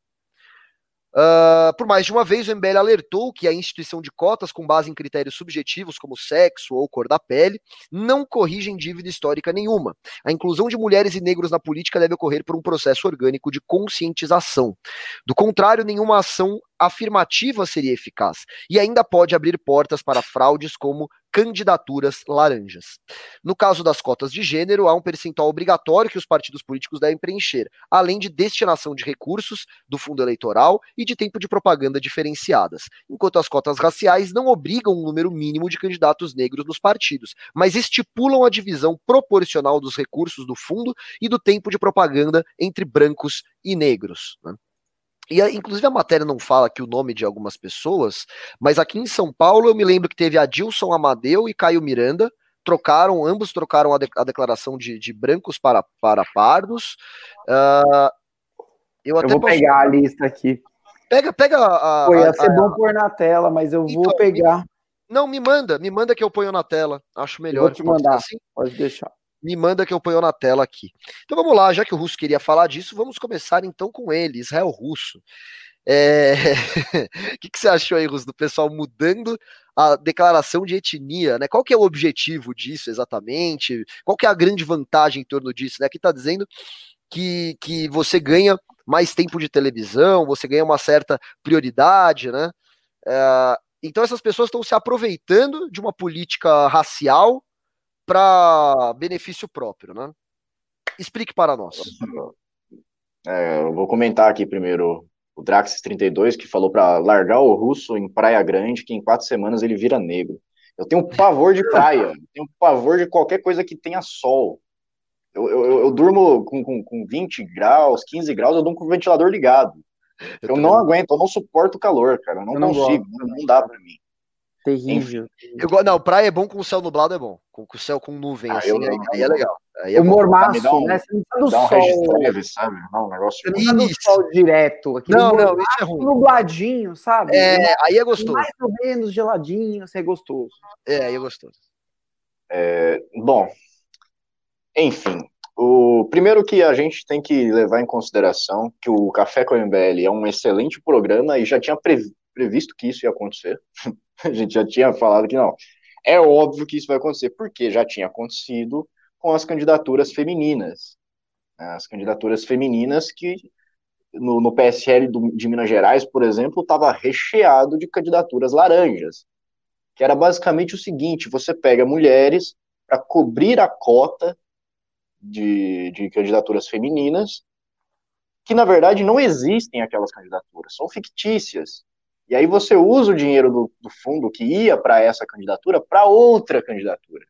Uh, por mais de uma vez, o MBL alertou que a instituição de cotas com base em critérios subjetivos, como sexo ou cor da pele, não corrigem dívida histórica nenhuma. A inclusão de mulheres e negros na política deve ocorrer por um processo orgânico de conscientização. Do contrário, nenhuma ação afirmativa seria eficaz e ainda pode abrir portas para fraudes como candidaturas laranjas. No caso das cotas de gênero, há um percentual obrigatório que os partidos políticos devem preencher, além de destinação de recursos do fundo eleitoral e de tempo de propaganda diferenciadas. Enquanto as cotas raciais não obrigam um número mínimo de candidatos negros nos partidos, mas estipulam a divisão proporcional dos recursos do fundo e do tempo de propaganda entre brancos e negros. Né? E inclusive a matéria não fala aqui o nome de algumas pessoas, mas aqui em São Paulo eu me lembro que teve Adilson Amadeu e Caio Miranda, trocaram, ambos trocaram a, de, a declaração de, de, brancos para, para pardos. Uh, eu, eu vou posso... pegar a lista aqui. Pega, pega a. Pô, ia ser a, bom pôr na tela, mas eu então, vou pegar. Me, não, me manda, me manda que eu ponho na tela. Acho melhor. Eu vou te mandar, assim? pode deixar me manda que eu ponho na tela aqui. Então vamos lá, já que o Russo queria falar disso, vamos começar então com ele, Israel Russo. É... [LAUGHS] o que, que, você achou aí, Russo, do pessoal mudando a declaração de etnia, né? Qual que é o objetivo disso exatamente? Qual que é a grande vantagem em torno disso, né? Aqui está dizendo que, que você ganha mais tempo de televisão, você ganha uma certa prioridade, né? É... Então essas pessoas estão se aproveitando de uma política racial para benefício próprio, né? Explique para nós. É, eu vou comentar aqui primeiro o Draxis32, que falou para largar o russo em Praia Grande, que em quatro semanas ele vira negro. Eu tenho pavor de praia, eu tenho pavor de qualquer coisa que tenha sol. Eu, eu, eu durmo com, com, com 20 graus, 15 graus, eu durmo com o ventilador ligado. Eu, eu não aguento, eu não suporto o calor, cara. Eu não, não consigo, não, não dá para mim. Terrível. Eu, não, praia é bom com o céu nublado, é bom. Com o céu com nuvem, ah, assim, aí, não, aí, é legal. Aí é o mormaço, um, né? Você não tá no um sol. Leve, sabe? Não, um negócio Você não tá no sol direto. Não, não, isso é ruim. Nubladinho, sabe? É, aí é gostoso. Mais ou menos geladinho, assim, é gostoso. É, aí é gostoso. É, bom, enfim, O primeiro que a gente tem que levar em consideração que o Café com MBL é um excelente programa e já tinha previsto que isso ia acontecer. [LAUGHS] a gente já tinha falado que não. É óbvio que isso vai acontecer, porque já tinha acontecido com as candidaturas femininas. As candidaturas femininas que no, no PSL do, de Minas Gerais, por exemplo, estava recheado de candidaturas laranjas, que era basicamente o seguinte: você pega mulheres para cobrir a cota de, de candidaturas femininas, que na verdade não existem aquelas candidaturas, são fictícias. E aí você usa o dinheiro do, do fundo que ia para essa candidatura para outra candidatura.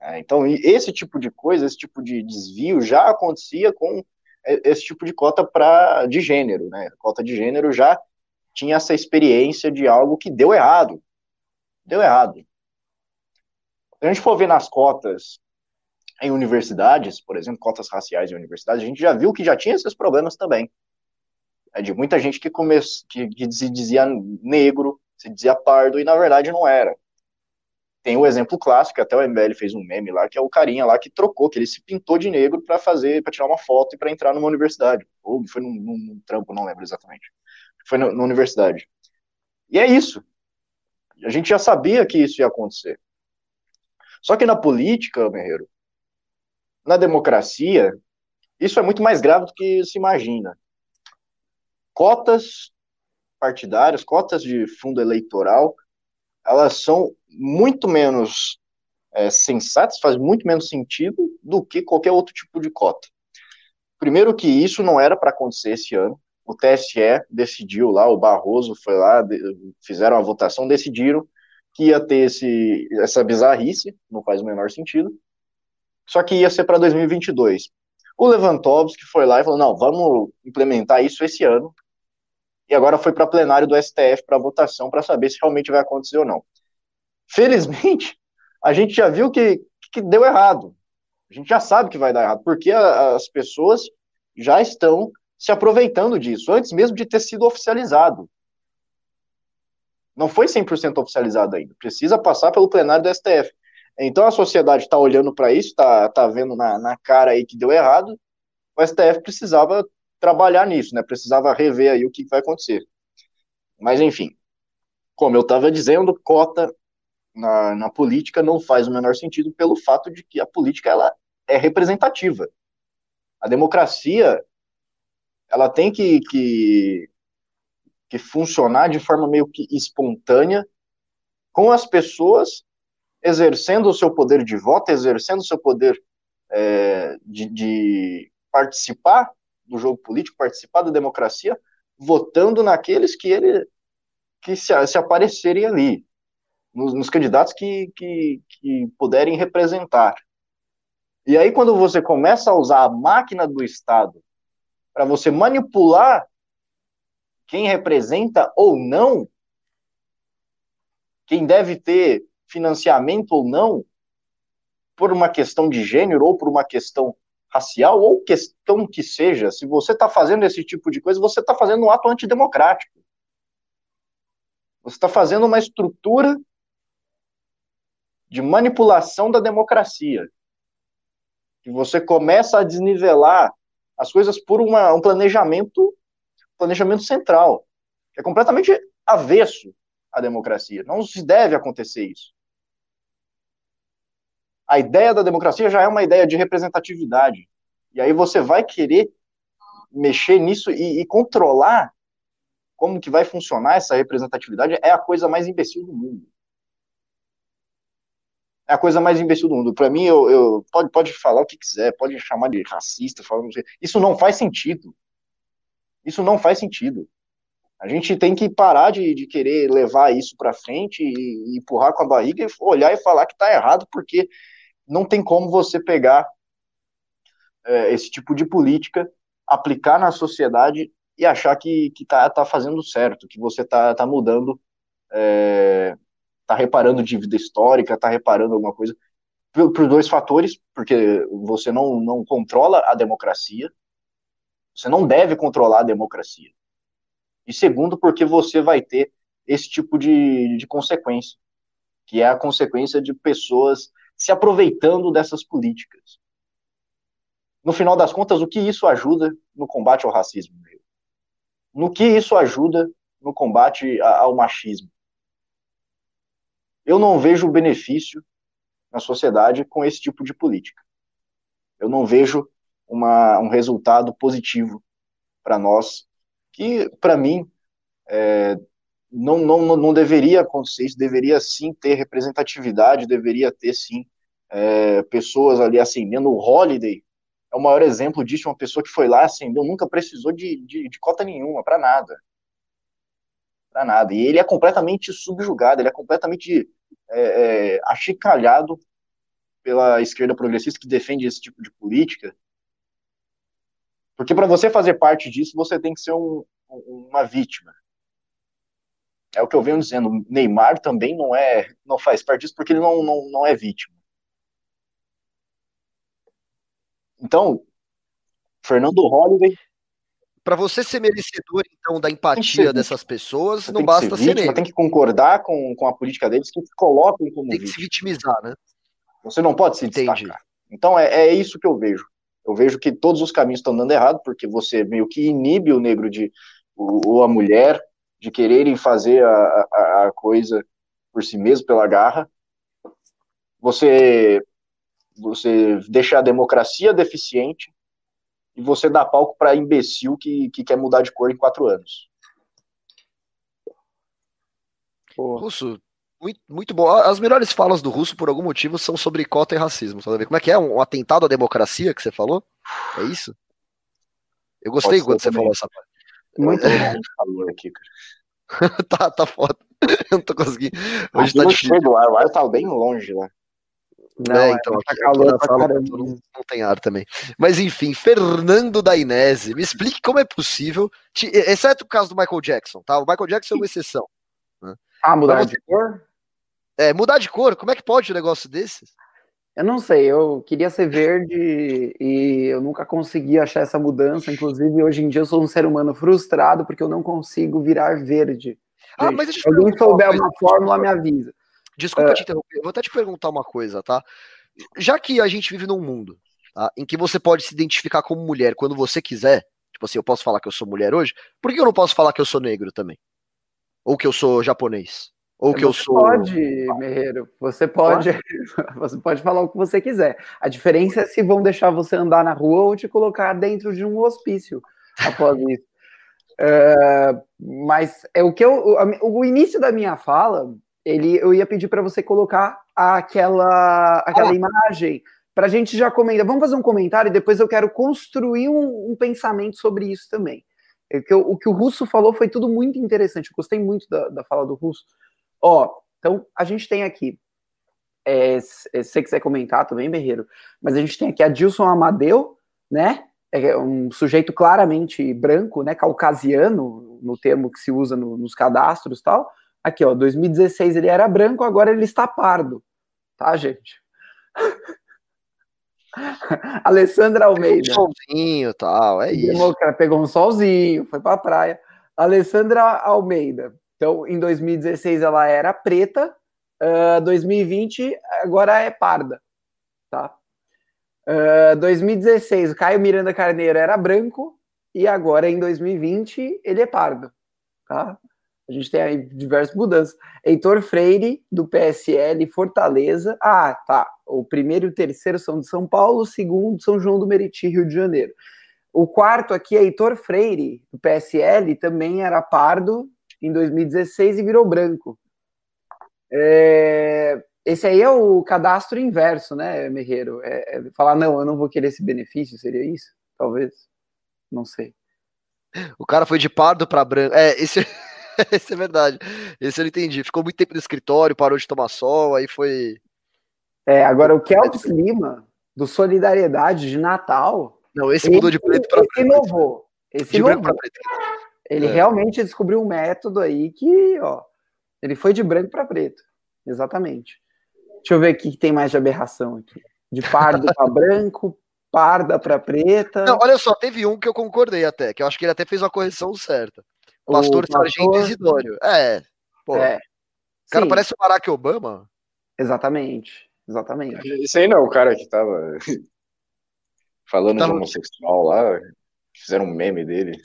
É, então, esse tipo de coisa, esse tipo de desvio já acontecia com esse tipo de cota pra, de gênero, né? A cota de gênero já tinha essa experiência de algo que deu errado. Deu errado. Se a gente for ver nas cotas em universidades, por exemplo, cotas raciais em universidades, a gente já viu que já tinha esses problemas também. É de muita gente que, come... que, que se dizia negro, se dizia pardo, e na verdade não era. Tem o exemplo clássico, até o MBL fez um meme lá, que é o carinha lá que trocou, que ele se pintou de negro para fazer, para tirar uma foto e para entrar numa universidade. Ou foi num, num, trampo, não lembro exatamente. Foi na universidade. E é isso. A gente já sabia que isso ia acontecer. Só que na política, Merreiro, na democracia, isso é muito mais grave do que se imagina. Cotas partidárias, cotas de fundo eleitoral, elas são muito menos é, sensatas, faz muito menos sentido do que qualquer outro tipo de cota. Primeiro que isso não era para acontecer esse ano. O TSE decidiu lá, o Barroso foi lá, fizeram a votação, decidiram que ia ter esse, essa bizarrice, não faz o menor sentido, só que ia ser para 2022. O Lewandowski foi lá e falou: não, vamos implementar isso esse ano. E agora foi para plenário do STF para votação para saber se realmente vai acontecer ou não. Felizmente, [LAUGHS] a gente já viu que, que deu errado. A gente já sabe que vai dar errado, porque a, as pessoas já estão se aproveitando disso, antes mesmo de ter sido oficializado. Não foi 100% oficializado ainda, precisa passar pelo plenário do STF. Então a sociedade está olhando para isso, está tá vendo na, na cara aí que deu errado, o STF precisava trabalhar nisso, né? Precisava rever aí o que vai acontecer. Mas enfim, como eu estava dizendo, cota na, na política não faz o menor sentido pelo fato de que a política ela é representativa. A democracia ela tem que, que, que funcionar de forma meio que espontânea, com as pessoas exercendo o seu poder de voto, exercendo o seu poder é, de, de participar do jogo político, participar da democracia, votando naqueles que ele que se, se aparecerem ali nos, nos candidatos que, que, que puderem representar. E aí, quando você começa a usar a máquina do Estado para você manipular quem representa ou não, quem deve ter financiamento ou não, por uma questão de gênero ou por uma questão racial ou questão que seja, se você está fazendo esse tipo de coisa, você está fazendo um ato antidemocrático. Você está fazendo uma estrutura de manipulação da democracia. Que você começa a desnivelar as coisas por uma, um planejamento, planejamento central, que é completamente avesso à democracia. Não se deve acontecer isso. A ideia da democracia já é uma ideia de representatividade. E aí você vai querer mexer nisso e, e controlar como que vai funcionar essa representatividade é a coisa mais imbecil do mundo é a coisa mais imbecil do mundo. Para mim, eu, eu, pode, pode falar o que quiser, pode chamar de racista, falar, isso não faz sentido. Isso não faz sentido. A gente tem que parar de, de querer levar isso para frente e, e, empurrar com a barriga e olhar e falar que está errado, porque não tem como você pegar é, esse tipo de política, aplicar na sociedade e achar que, que tá, fazendo certo, que você tá, tá mudando é, está reparando dívida histórica, está reparando alguma coisa, por, por, dois fatores, porque você não, não controla a democracia, você não deve controlar a democracia. E segundo, porque você vai ter esse tipo de, de consequência, que é a consequência de pessoas se aproveitando dessas políticas. no final das contas, o que isso ajuda no combate ao racismo? No que isso ajuda no combate ao machismo? Eu não vejo benefício na sociedade com esse tipo de política. Eu não vejo uma, um resultado positivo para nós, que, para mim, é, não, não, não deveria acontecer isso, deveria sim ter representatividade, deveria ter sim é, pessoas ali acendendo. O Holiday é o maior exemplo disso, uma pessoa que foi lá, acendeu, nunca precisou de, de, de cota nenhuma, para nada. Para nada. E ele é completamente subjugado, ele é completamente é, é, achicalhado pela esquerda progressista que defende esse tipo de política. Porque para você fazer parte disso, você tem que ser um, uma vítima. É o que eu venho dizendo. Neymar também não é, não faz parte disso porque ele não, não, não é vítima. Então, Fernando Holliday. Para você ser merecedor, então, da empatia dessas pessoas, não basta ser, vítima, Tem que concordar com, com a política deles que colocam como Tem que vítima. se vitimizar, né? Você não pode se Entendi. destacar. Então, é, é isso que eu vejo. Eu vejo que todos os caminhos estão dando errado, porque você meio que inibe o negro de, ou a mulher de quererem fazer a, a, a coisa por si mesmo, pela garra. Você você deixa a democracia deficiente e você dá palco para imbecil que, que quer mudar de cor em quatro anos. Russo, muito, muito bom. As melhores falas do Russo, por algum motivo, são sobre cota e racismo. Sabe? Como é que é? Um, atentado à democracia que você falou? É isso? Eu gostei quando você falou essa parte. Muito bom calor aqui, cara. [LAUGHS] tá, tá foda. Eu [LAUGHS] não tô conseguindo. Hoje aqui tá difícil. o ar, o ar tá bem longe lá. Não, é, então, tá calor pra caramba. Não, não, tem ar também. Mas enfim, Fernando Dainese, me explique como é possível, exceto o caso do Michael Jackson, tá? O Michael Jackson é uma exceção. Né? Ah, mudar de cor? É, mudar de cor, como é que pode um negócio desses? Eu não sei, eu queria ser verde e eu nunca consegui achar essa mudança. Inclusive, hoje em dia eu sou um ser humano frustrado porque eu não consigo virar verde. Ah, mas deixa eu alguém souber uma fórmula, me avisa. Desculpa é... te interromper, eu vou até te perguntar uma coisa, tá? Já que a gente vive num mundo tá, em que você pode se identificar como mulher quando você quiser, tipo assim, eu posso falar que eu sou mulher hoje, por que eu não posso falar que eu sou negro também? Ou que eu sou japonês? Ou que você eu sou. Pode, Merreiro. Você pode, [LAUGHS] você pode falar o que você quiser. A diferença é se vão deixar você andar na rua ou te colocar dentro de um hospício após [LAUGHS] isso. Uh, mas é o que eu, o, o início da minha fala ele, eu ia pedir para você colocar aquela, aquela ah. imagem para a gente já comentar. Vamos fazer um comentário e depois eu quero construir um, um pensamento sobre isso também. É o que, o que o Russo falou foi tudo muito interessante. Eu gostei muito da, da fala do Russo. Ó, então a gente tem aqui. É, se você quiser comentar também, Berreiro, mas a gente tem aqui a Dilson Amadeu, né? É um sujeito claramente branco, né? Caucasiano, no termo que se usa no, nos cadastros e tal. Aqui, ó, 2016 ele era branco, agora ele está pardo. Tá, gente? [LAUGHS] Alessandra Almeida. Pegou um solzinho tal, é isso. Pegou um solzinho, foi pra praia. Alessandra Almeida. Então, em 2016 ela era preta, uh, 2020 agora é parda, tá? Uh, 2016 o Caio Miranda Carneiro era branco e agora em 2020 ele é pardo, tá? A gente tem aí diversas mudanças. Heitor Freire, do PSL, Fortaleza. Ah, tá. O primeiro e o terceiro são de São Paulo, o segundo, São João do Meriti, Rio de Janeiro. O quarto aqui é Heitor Freire, do PSL, também era pardo em 2016 e virou branco. É... Esse aí é o cadastro inverso, né, Merreiro? É, é falar, não, eu não vou querer esse benefício, seria isso? Talvez. Não sei. O cara foi de pardo para branco. É, esse. [LAUGHS] Isso é verdade. Esse eu entendi. Ficou muito tempo no escritório, parou de tomar sol, aí foi. É, agora o Kelps Lima, do Solidariedade de Natal. Não, esse mudou de preto para preto. Inovou. Esse de inovou. branco preto. Ele é. realmente descobriu um método aí que, ó, ele foi de branco para preto. Exatamente. Deixa eu ver aqui que tem mais de aberração aqui. De pardo para [LAUGHS] branco, parda para preta. Não, olha só, teve um que eu concordei até, que eu acho que ele até fez a correção certa. Pastor, o Sargento Isidório. É. Pô. É. O cara Sim. parece o Barack Obama. Exatamente. Exatamente. Isso aí não, o cara que tava [LAUGHS] Falando tava... de homossexual lá, fizeram um meme dele.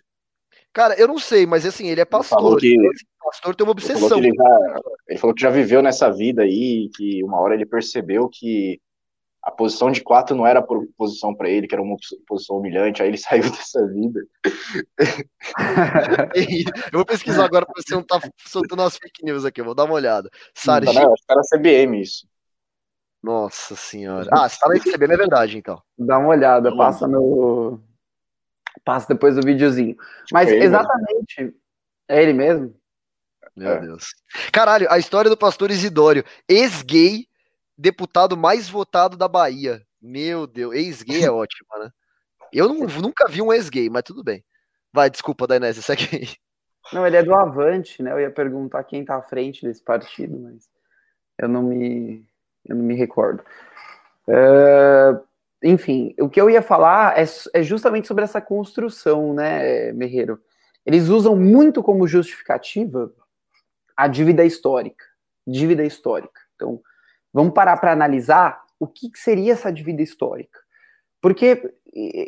Cara, eu não sei, mas assim, ele é pastor. Que, então, assim, pastor tem uma obsessão. Ele, já, ele, falou que já viveu nessa vida aí, que uma hora ele percebeu que a posição de quatro não era posição para ele, que era uma posição humilhante, aí ele [LAUGHS] saiu dessa vida. [LAUGHS] eu vou pesquisar agora para você não estar tá soltando as fake news aqui, eu vou dar uma olhada. Sargento. Não, não, acho que era CBM isso. Nossa senhora. Ah, você tá na CBM, é verdade, então. Dá uma olhada, passa no Passa depois do videozinho. Mas é exatamente. Mesmo. É ele mesmo? Meu é. Deus. Caralho, a história do pastor Isidório, ex-gay, deputado mais votado da Bahia. Meu Deus, ex-gay é [LAUGHS] ótimo, né? Eu não, nunca vi um ex-gay, mas tudo bem. Vai, desculpa, Dainese, segue aí. Não, ele é do Avante, né? Eu ia perguntar quem tá à frente desse partido, mas eu não me, eu não me recordo. Uh, enfim, o que eu ia falar é, é justamente sobre essa construção, né, Merreiro? Eles usam muito como justificativa a dívida histórica. Dívida histórica. Então, vamos parar para analisar o que, que seria essa dívida histórica. Porque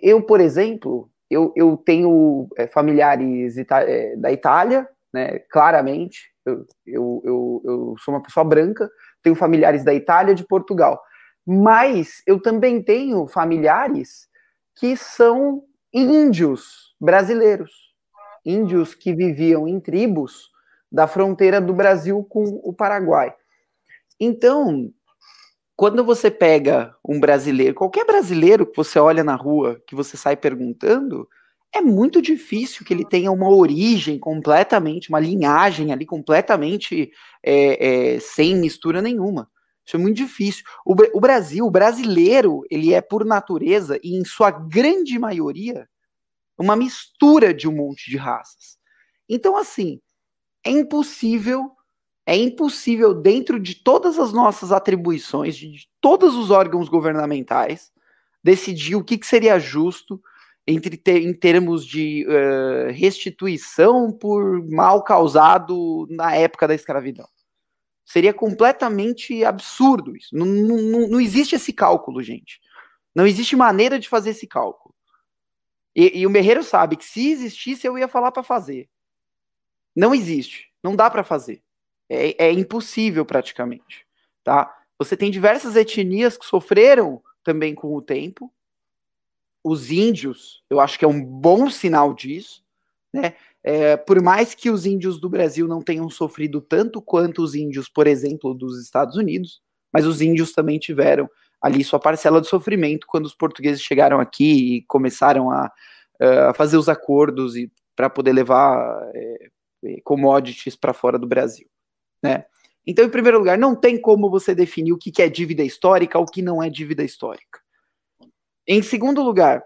eu, por exemplo, eu, eu tenho é, familiares é, da Itália, né, claramente, eu, eu, eu, eu, sou uma pessoa branca, tenho familiares da Itália de Portugal. Mas eu também tenho familiares que são índios brasileiros, índios que viviam em tribos da fronteira do Brasil com o Paraguai. Então, quando você pega um brasileiro, qualquer brasileiro que você olha na rua, que você sai perguntando, é muito difícil que ele tenha uma origem completamente, uma linhagem ali completamente é, é, sem mistura nenhuma. Isso é muito difícil. O, o Brasil, o brasileiro, ele é por natureza e em sua grande maioria uma mistura de um monte de raças. Então, assim, é impossível, é impossível dentro de todas as nossas atribuições, de todos os órgãos governamentais, decidir o que, que seria justo entre em termos de uh, restituição por mal causado na época da escravidão. Seria completamente absurdo isso. Não, não, não existe esse cálculo, gente. Não existe maneira de fazer esse cálculo. E, e o Merreiro sabe que se existisse, eu ia falar para fazer. Não existe. Não dá para fazer. É, é impossível praticamente. Tá? Você tem diversas etnias que sofreram também com o tempo. Os índios, eu acho que é um bom sinal disso. Né? É, por mais que os índios do Brasil não tenham sofrido tanto quanto os índios, por exemplo, dos Estados Unidos, mas os índios também tiveram ali sua parcela de sofrimento quando os portugueses chegaram aqui e começaram a, a fazer os acordos para poder levar é, commodities para fora do Brasil, né? Então, em primeiro lugar, não tem como você definir o que é dívida histórica ou o que não é dívida histórica. Em segundo lugar,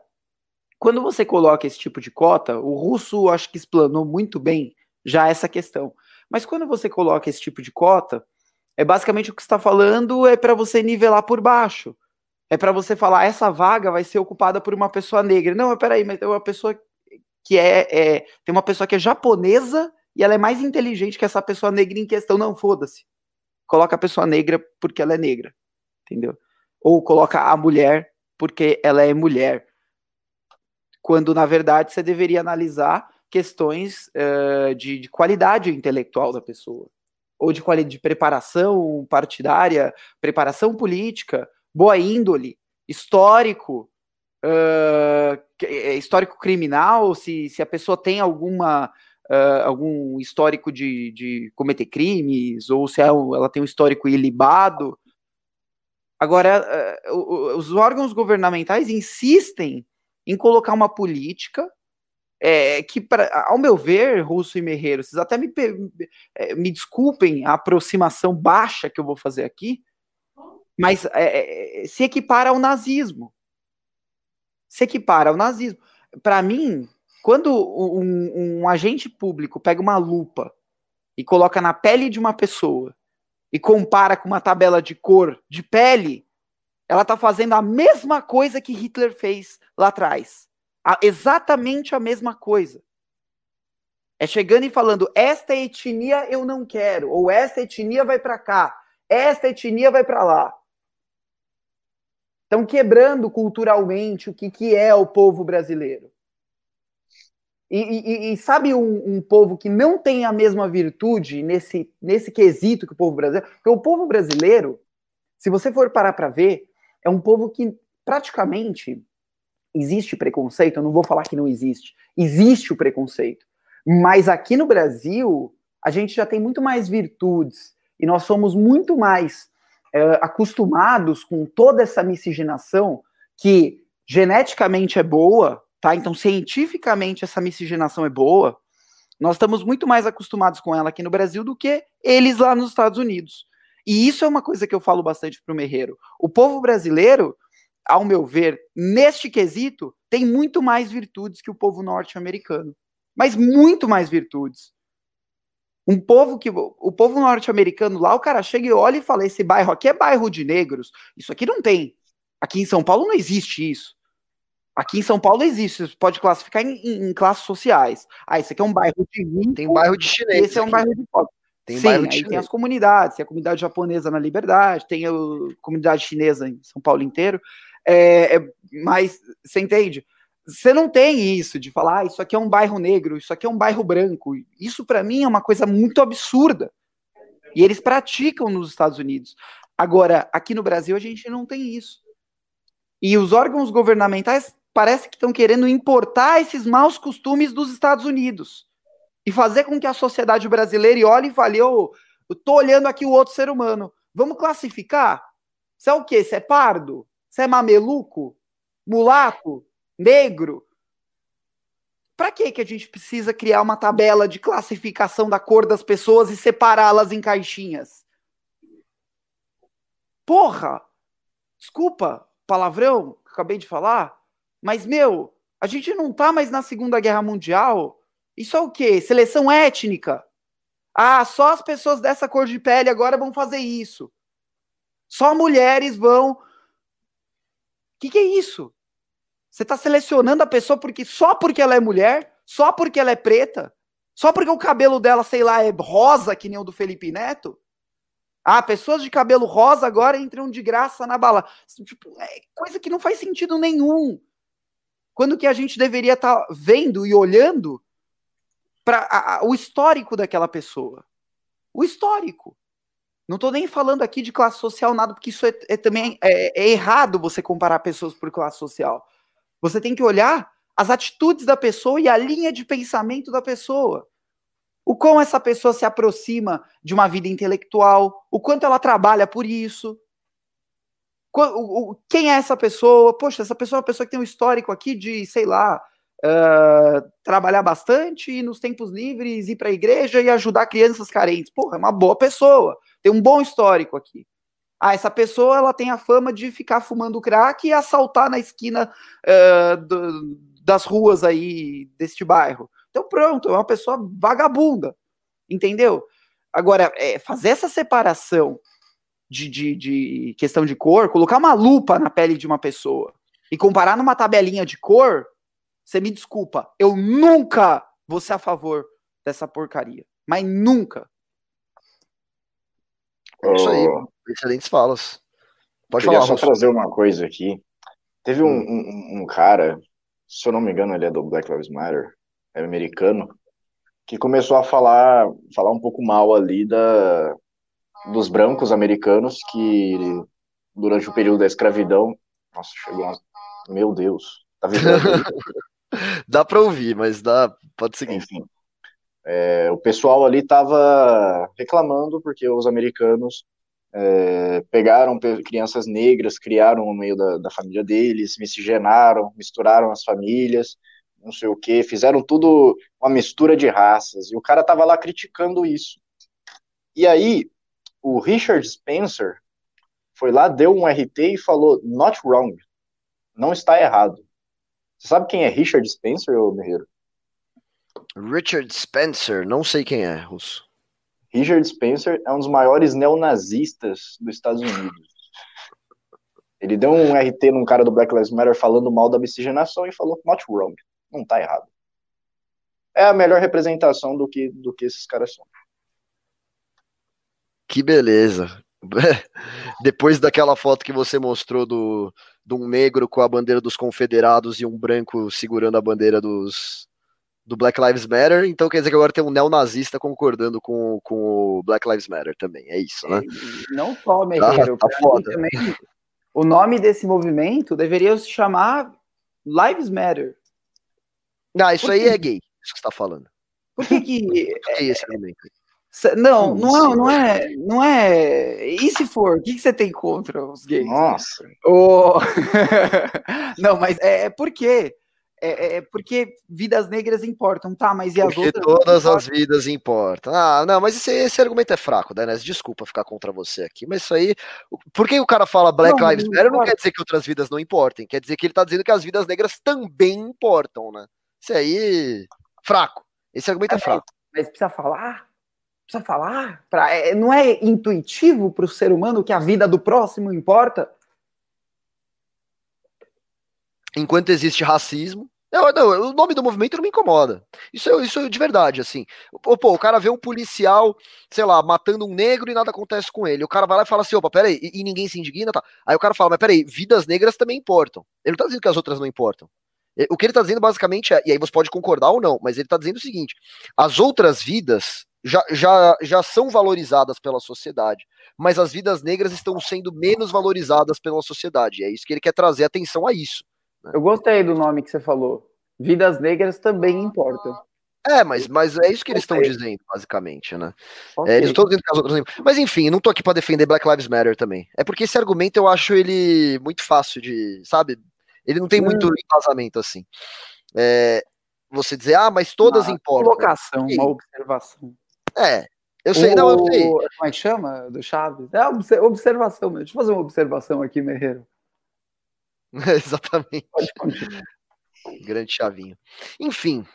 quando você coloca esse tipo de cota, o russo acho que explanou muito bem já essa questão. Mas quando você coloca esse tipo de cota, é basicamente o que está falando é para você nivelar por baixo. É para você falar essa vaga vai ser ocupada por uma pessoa negra. Não, peraí, mas tem uma pessoa que é, é tem uma pessoa que é japonesa e ela é mais inteligente que essa pessoa negra em questão. Não, foda-se. Coloca a pessoa negra porque ela é negra, entendeu? Ou coloca a mulher porque ela é mulher quando na verdade você deveria analisar questões uh, de, de, qualidade intelectual da pessoa, ou de, de preparação partidária, preparação política, boa índole, histórico, uh, histórico criminal, se, se a pessoa tem alguma Uh, algum histórico de, de, cometer crimes, ou se ela, ela tem um histórico ilibado. Agora, uh, os órgãos governamentais insistem em colocar uma política é, que, pra, ao meu ver, Russo e Merreiro, vocês até me, é, me desculpem a aproximação baixa que eu vou fazer aqui, mas é, é se equipara ao nazismo. Se equipara ao nazismo. Para mim, quando um, um agente público pega uma lupa e coloca na pele de uma pessoa e compara com uma tabela de cor de pele, ela está fazendo a mesma coisa que Hitler fez lá atrás. A, exatamente a mesma coisa. É chegando e falando: esta etnia eu não quero, ou esta etnia vai para cá, esta etnia vai para lá. Estão quebrando culturalmente o que, que é o povo brasileiro. E, e, e sabe um, um, povo que não tem a mesma virtude nesse, nesse quesito que o povo brasileiro? Porque o povo brasileiro, se você for parar para ver, é um povo que praticamente existe preconceito. Eu não vou falar que não existe. Existe o preconceito. Mas aqui no Brasil, a gente já tem muito mais virtudes e nós somos muito mais é, acostumados com toda essa miscigenação que geneticamente é boa, tá? Então, cientificamente, essa miscigenação é boa. Nós estamos muito mais acostumados com ela aqui no Brasil do que eles lá nos Estados Unidos. E isso é uma coisa que eu falo bastante para o Merreiro. O povo brasileiro, ao meu ver, neste quesito, tem muito mais virtudes que o povo norte-americano. Mas muito mais virtudes. Um povo que. O povo norte-americano lá, o cara chega e olha e fala: esse bairro aqui é bairro de negros. Isso aqui não tem. Aqui em São Paulo não existe isso. Aqui em São Paulo existe, você pode classificar em, em, classes sociais. Ah, esse aqui é um bairro de rico, tem bairro de chinês. Esse é um bairro de pobre. Tem Sim, bairro aí chinês. tem as comunidades, tem a comunidade japonesa na Liberdade, tem a comunidade chinesa em São Paulo inteiro. É, é, mas você entende? Você não tem isso de falar, ah, isso aqui é um bairro negro, isso aqui é um bairro branco. Isso para mim é uma coisa muito absurda. E eles praticam nos Estados Unidos. Agora, aqui no Brasil a gente não tem isso. E os órgãos governamentais parece que estão querendo importar esses maus costumes dos Estados Unidos e fazer com que a sociedade brasileira olhe e fale: oh, eu tô olhando aqui o outro ser humano. Vamos classificar? Você é o quê? Você é pardo? Você é mameluco? Mulato? Negro? Para que que a gente precisa criar uma tabela de classificação da cor das pessoas e separá-las em caixinhas? Porra! Desculpa, palavrão acabei de falar. Mas, meu, a gente não tá mais na Segunda Guerra Mundial. Isso é o quê? Seleção étnica? Ah, só as pessoas dessa cor de pele agora vão fazer isso. Só mulheres vão. O que, que é isso? Você está selecionando a pessoa porque só porque ela é mulher, só porque ela é preta, só porque o cabelo dela, sei lá, é rosa, que nem o do Felipe Neto? Ah, pessoas de cabelo rosa agora entram de graça na bala. Tipo, é coisa que não faz sentido nenhum. Quando que a gente deveria estar tá vendo e olhando para o histórico daquela pessoa? O histórico. Não estou nem falando aqui de classe social, nada, porque isso é, é também é, é errado você comparar pessoas por classe social. Você tem que olhar as atitudes da pessoa e a linha de pensamento da pessoa. O quão essa pessoa se aproxima de uma vida intelectual, o quanto ela trabalha por isso, quem é essa pessoa? Poxa, essa pessoa é uma pessoa que tem um histórico aqui de, sei lá, uh, trabalhar bastante e nos tempos livres ir para a igreja e ajudar crianças carentes. Porra, é uma boa pessoa, tem um bom histórico aqui. Ah, essa pessoa ela tem a fama de ficar fumando crack e assaltar na esquina uh, do, das ruas aí deste bairro. Então pronto, é uma pessoa vagabunda, entendeu? Agora, é, fazer essa separação de, de, de questão de cor, colocar uma lupa na pele de uma pessoa e comparar numa tabelinha de cor, você me desculpa, eu nunca vou ser a favor dessa porcaria. Mas nunca. É isso aí, excelentes falas. Pode falar, só trazer uma coisa aqui. Teve um, hum. um, um, cara, se eu não me engano, ele é do Black Lives Matter, é americano, que começou a falar, falar um pouco mal ali da, dos brancos americanos que durante o período da escravidão, nossa, chegou uma... meu Deus, tá vendo? [LAUGHS] dá para ouvir, mas dá, pode seguir. Enfim, é, o pessoal ali tava reclamando porque os americanos é, pegaram crianças negras, criaram no meio da, da família deles, miscigenaram, misturaram as famílias, não sei o que, fizeram tudo uma mistura de raças, e o cara tava lá criticando isso. E aí, o Richard Spencer foi lá, deu um RT e falou not wrong, não está errado. Você sabe quem é Richard Spencer, ô Guerreiro? Richard Spencer, não sei quem é, Russo. Richard Spencer é um dos maiores neonazistas dos Estados Unidos. Ele deu um RT num cara do Black Lives Matter falando mal da miscigenação e falou not wrong, não está errado. É a melhor representação do que, do que esses caras são. Que beleza. [LAUGHS] Depois daquela foto que você mostrou do, de um negro com a bandeira dos confederados e um branco segurando a bandeira dos, do Black Lives Matter, então quer dizer que agora tem um neonazista concordando com, com o Black Lives Matter também, é isso, né? Não só, Merreiro, tá, tá. Também, o nome desse movimento deveria se chamar Lives Matter. Não, isso aí é gay, isso que você tá falando. Por que que... [LAUGHS] é esse momento? Não, não é, não é, não é. E se for? O que, que você tem contra os gays? Nossa. Oh... [LAUGHS] não, mas é, é porque é, é, porque vidas negras importam, tá? Mas e as porque outras? Todas as vidas importam. Ah, não, mas esse, esse argumento é fraco, né? Desculpa ficar contra você aqui, mas isso aí. Por que o cara fala Black não, Lives Matter? Não, não quer dizer que outras vidas não importem, quer dizer que ele tá dizendo que as vidas negras também importam, né? Isso aí. Fraco. Esse argumento é, é fraco. Mas precisa falar? Precisa falar? Pra, é, não é intuitivo para o ser humano que a vida do próximo importa? Enquanto existe racismo. Não, o nome do movimento não me incomoda. Isso isso de verdade, assim. Pô, o cara vê um policial, sei lá, matando um negro e nada acontece com ele. O cara vai lá e fala assim: opa, peraí, e, e ninguém se indigna, tá? Aí o cara fala, mas peraí, vidas negras também importam. Ele não tá dizendo que as outras não importam. O que ele tá dizendo basicamente é, e aí você pode concordar ou não, mas ele tá dizendo o seguinte: as outras vidas já, já, já são valorizadas pela sociedade, mas as vidas negras estão sendo menos valorizadas pela sociedade. É isso que ele quer trazer atenção a isso. Né? Eu gostei do nome que você falou. Vidas negras também importam. É, mas, mas é isso que eles estão dizendo, basicamente, né? Okay. É, eles estão dizendo que as outras. Mas enfim, não tô aqui para defender Black Lives Matter também. É porque esse argumento eu acho ele muito fácil de, sabe? Ele não tem muito hum. embasamento assim. É, você dizer, ah, mas todas uma importam. Uma colocação, uma observação. É, eu sei, o, não, eu sei. Como é que chama? Do Chaves? É observação, deixa eu fazer uma observação aqui, Merreiro. [LAUGHS] Exatamente. Grande chavinho. Enfim,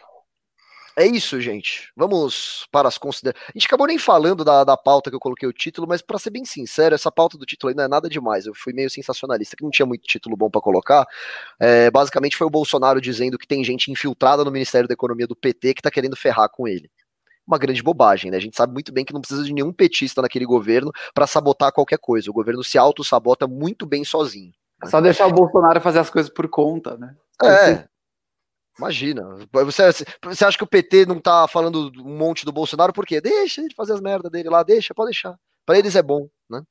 é isso, gente. Vamos para as considerações. A gente acabou nem falando da, da pauta que eu coloquei o título, mas para ser bem sincero, essa pauta do título aí não é nada demais. Eu fui meio sensacionalista, que não tinha muito título bom para colocar. É, basicamente foi o Bolsonaro dizendo que tem gente infiltrada no Ministério da Economia do PT que tá querendo ferrar com ele uma grande bobagem, né? A gente sabe muito bem que não precisa de nenhum petista naquele governo para sabotar qualquer coisa. O governo se auto-sabota muito bem sozinho. É só deixar o Bolsonaro fazer as coisas por conta, né? É. Imagina. Você, você acha que o PT não tá falando um monte do Bolsonaro por quê? Deixa ele fazer as merdas dele lá, deixa, pode deixar. Para eles é bom, né?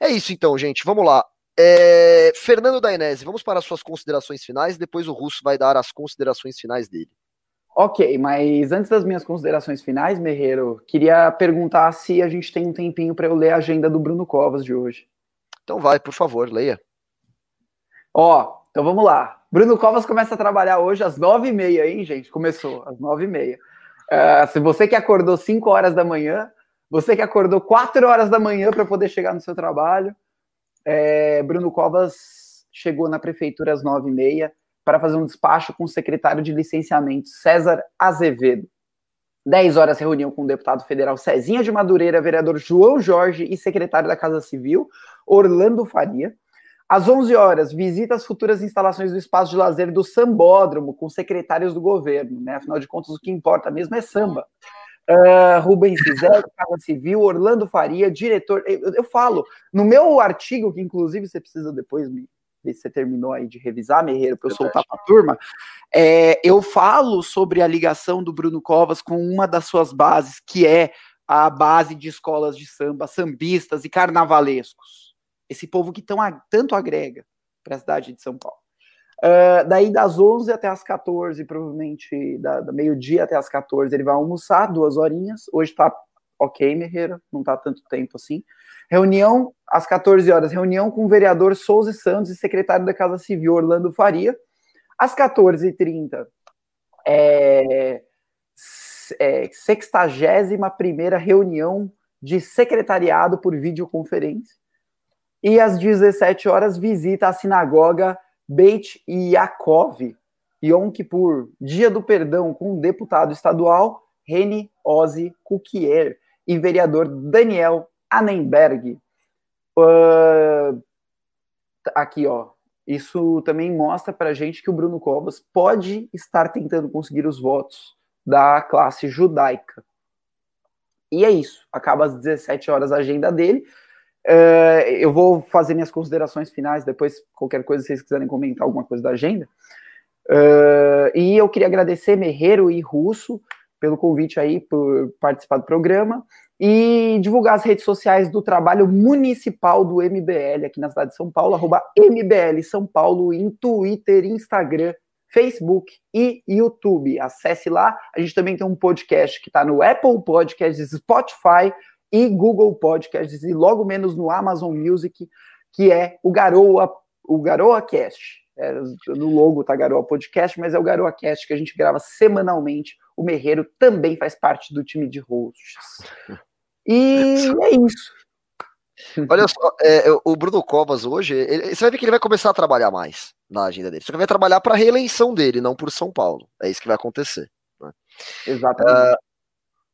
É isso então, gente. Vamos lá. É... Fernando Dainese, vamos para as suas considerações finais, depois o Russo vai dar as considerações finais dele. Ok, mas antes das minhas considerações finais, Merreiro, queria perguntar se a gente tem um tempinho para eu ler a agenda do Bruno Covas de hoje. Então vai, por favor, leia. Ó, então vamos lá. Bruno Covas começa a trabalhar hoje às nove e meia, hein, gente? Começou às nove e meia. Uh, se você que acordou cinco horas da manhã, você que acordou quatro horas da manhã para poder chegar no seu trabalho, é, Bruno Covas chegou na prefeitura às nove e meia para fazer um despacho com o secretário de licenciamento, César Azevedo. 10 horas reunião com o deputado federal Cezinha de Madureira, vereador João Jorge e secretário da Casa Civil, Orlando Faria. Às 11 horas, visita as futuras instalações do espaço de lazer do Sambódromo com secretários do governo, né? Afinal de contas, o que importa mesmo é samba. Uh, Rubens Zé, [LAUGHS] Casa Civil, Orlando Faria, diretor. Eu, eu, falo, no meu artigo, que inclusive você precisa depois me ver se você terminou aí de revisar, Merreiro, para eu soltar para a turma, é, eu falo sobre a ligação do Bruno Covas com uma das suas bases, que é a base de escolas de samba, sambistas e carnavalescos. Esse povo que tão, tanto agrega para a cidade de São Paulo. Uh, daí das 11 até as 14, provavelmente da, da meio-dia até as 14, ele vai almoçar duas horinhas. Hoje tá ok, Merreira, não tá tanto tempo assim. Reunião às 14 horas, reunião com o vereador Souza Santos e secretário da Casa Civil, Orlando Faria. Às 14h30, é, é, 61 reunião de secretariado por videoconferência. E às 17 horas, visita à sinagoga Beit Yaakov, Yom Kippur, Dia do Perdão, com o deputado estadual Reni Ozzy Kukier e vereador Daniel Annenberg. Uh, aqui, ó. Isso também mostra para a gente que o Bruno Covas pode estar tentando conseguir os votos da classe judaica. E é isso. Acaba às 17 horas a agenda dele. Uh, eu vou fazer minhas considerações finais, depois qualquer coisa, se vocês quiserem comentar alguma coisa da agenda. Uh, e eu queria agradecer Merreiro e Russo pelo convite aí, por participar do programa e divulgar as redes sociais do trabalho municipal do MBL aqui na cidade de São Paulo, arroba MBL São Paulo em Twitter, Instagram, Facebook e YouTube. Acesse lá. A gente também tem um podcast que está no Apple Podcasts, Spotify e Google Podcasts e logo menos no Amazon Music, que é o Garoa, o Garoa Cast. É, no logo tá Garoa Podcast, mas é o Garoa Cast que a gente grava semanalmente. O Merreiro também faz parte do time de hosts. E [LAUGHS] é isso. Olha só, é, o Bruno Covas hoje, ele, você vai ver que ele vai começar a trabalhar mais na agenda dele. Só que vai trabalhar para a reeleição dele, não por São Paulo. É isso que vai acontecer. Né? Exatamente. Uh,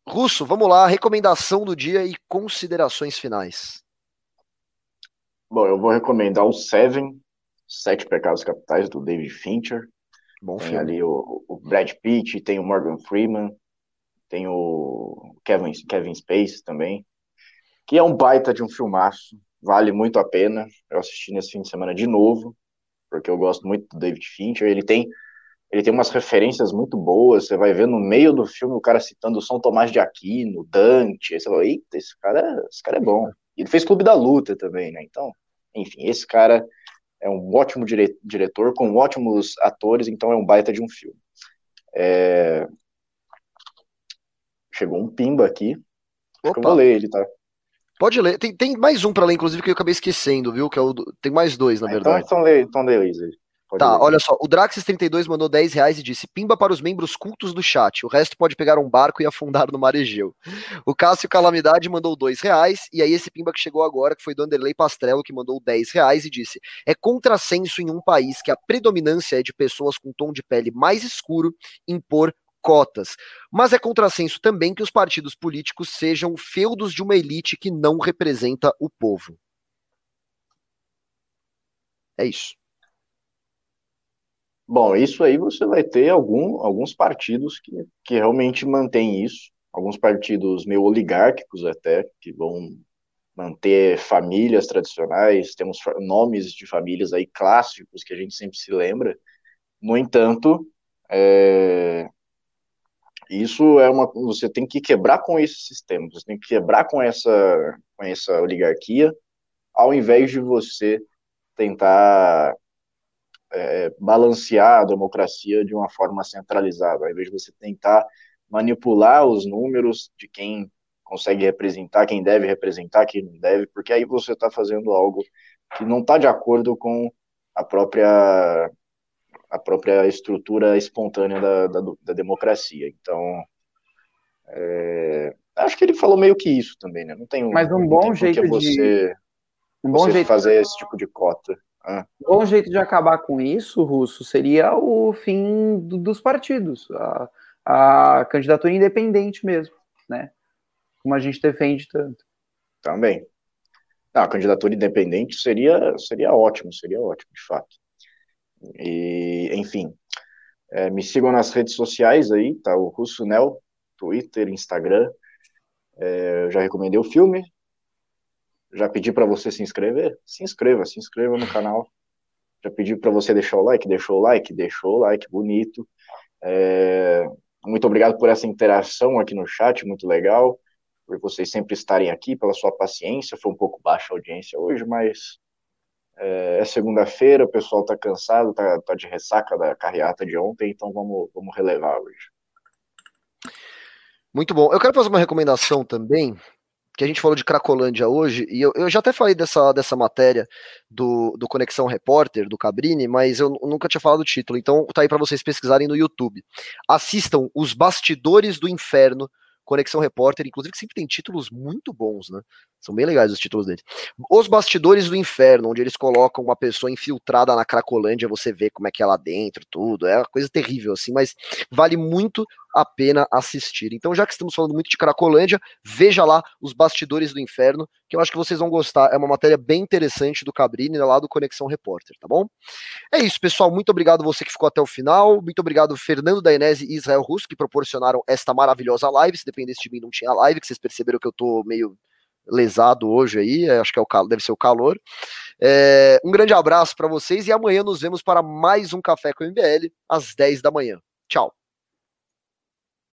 Russo, vamos lá, recomendação do dia e considerações finais. Bom, eu vou recomendar o Seven, Sete Pecados Capitais, do David Fincher. Bom tem filme. ali o, o, Brad Pitt, tem o Morgan Freeman, tem o Kevin, Kevin Space também, que é um baita de um filmaço, vale muito a pena. Eu assisti nesse fim de semana de novo, porque eu gosto muito do David Fincher. Ele tem ele tem umas referências muito boas. Você vai ver no meio do filme o cara citando São Tomás de Aquino, Dante. Aí você fala, eita, esse cara, esse cara é bom. E ele fez Clube da Luta também, né? Então, enfim, esse cara é um ótimo dire diretor, com ótimos atores, então é um baita de um filme. É... Chegou um pimba aqui. Opa. Eu vou ler ele, tá? Pode ler. Tem, tem mais um para ler, inclusive, que eu acabei esquecendo, viu? Que é o do... Tem mais dois, na ah, verdade. Então, então lê, então lê aí. Tá, olha só. O Draxis32 mandou 10 reais e disse: Pimba para os membros cultos do chat. O resto pode pegar um barco e afundar no mar Egeu. O Cássio Calamidade mandou 2 reais. E aí, esse Pimba que chegou agora, que foi do Anderley Pastrello, que mandou 10 reais e disse: É contrassenso em um país que a predominância é de pessoas com tom de pele mais escuro impor cotas. Mas é contrassenso também que os partidos políticos sejam feudos de uma elite que não representa o povo. É isso. Bom, isso aí você vai ter algum, alguns partidos que, que realmente mantêm isso, alguns partidos meio oligárquicos até, que vão manter famílias tradicionais, temos nomes de famílias aí clássicos que a gente sempre se lembra. No entanto, é, isso é uma. Você tem que quebrar com esse sistema, você tem que quebrar com essa, com essa oligarquia, ao invés de você tentar é, balancear a democracia de uma forma centralizada, ao invés de você tentar manipular os números de quem consegue representar, quem deve representar, quem não deve, porque aí você está fazendo algo que não está de acordo com a própria a própria estrutura espontânea da, da, da democracia. Então, é, acho que ele falou meio que isso também, né? Não tem um, Mas um bom jeito você, de um bom você jeito fazer esse tipo de cota. Ah. Um bom jeito de acabar com isso, Russo, seria o fim do, dos partidos, a, a candidatura independente mesmo, né? Como a gente defende tanto. Também. Não, a candidatura independente seria, seria ótimo, seria ótimo, de fato. E, enfim, é, me sigam nas redes sociais aí, tá? O Russo Nel, Twitter, Instagram. É, eu já recomendei o filme, já pedi para você se inscrever? Se inscreva, se inscreva no canal. Já pedi para você deixar o like, deixou o like, deixou o like, bonito. É, muito obrigado por essa interação aqui no chat, muito legal, por vocês sempre estarem aqui, pela sua paciência. Foi um pouco baixa a audiência hoje, mas é, é segunda-feira, o pessoal está cansado, está tá de ressaca da carreata de ontem, então vamos, vamos relevar hoje. Muito bom. Eu quero fazer uma recomendação também, que a gente falou de Cracolândia hoje, e eu, eu já até falei dessa, dessa matéria do, do Conexão Repórter, do Cabrini, mas eu nunca tinha falado o título, então tá aí para vocês pesquisarem no YouTube. Assistam Os Bastidores do Inferno, Conexão Repórter, inclusive que sempre tem títulos muito bons, né? São bem legais os títulos dele. Os Bastidores do Inferno, onde eles colocam uma pessoa infiltrada na Cracolândia, você vê como é que é lá dentro, tudo. É uma coisa terrível, assim, mas vale muito a pena assistir. Então, já que estamos falando muito de Cracolândia, veja lá os Bastidores do Inferno, que eu acho que vocês vão gostar. É uma matéria bem interessante do Cabrini, lá do Conexão Repórter, tá bom? É isso, pessoal. Muito obrigado você que ficou até o final. Muito obrigado, Fernando Dainese e Israel Russo, que proporcionaram esta maravilhosa live. Se dependesse de mim, não tinha live, que vocês perceberam que eu tô meio lesado hoje aí, acho que é o, deve ser o calor. É, um grande abraço para vocês e amanhã nos vemos para mais um Café com o MBL às 10 da manhã. Tchau.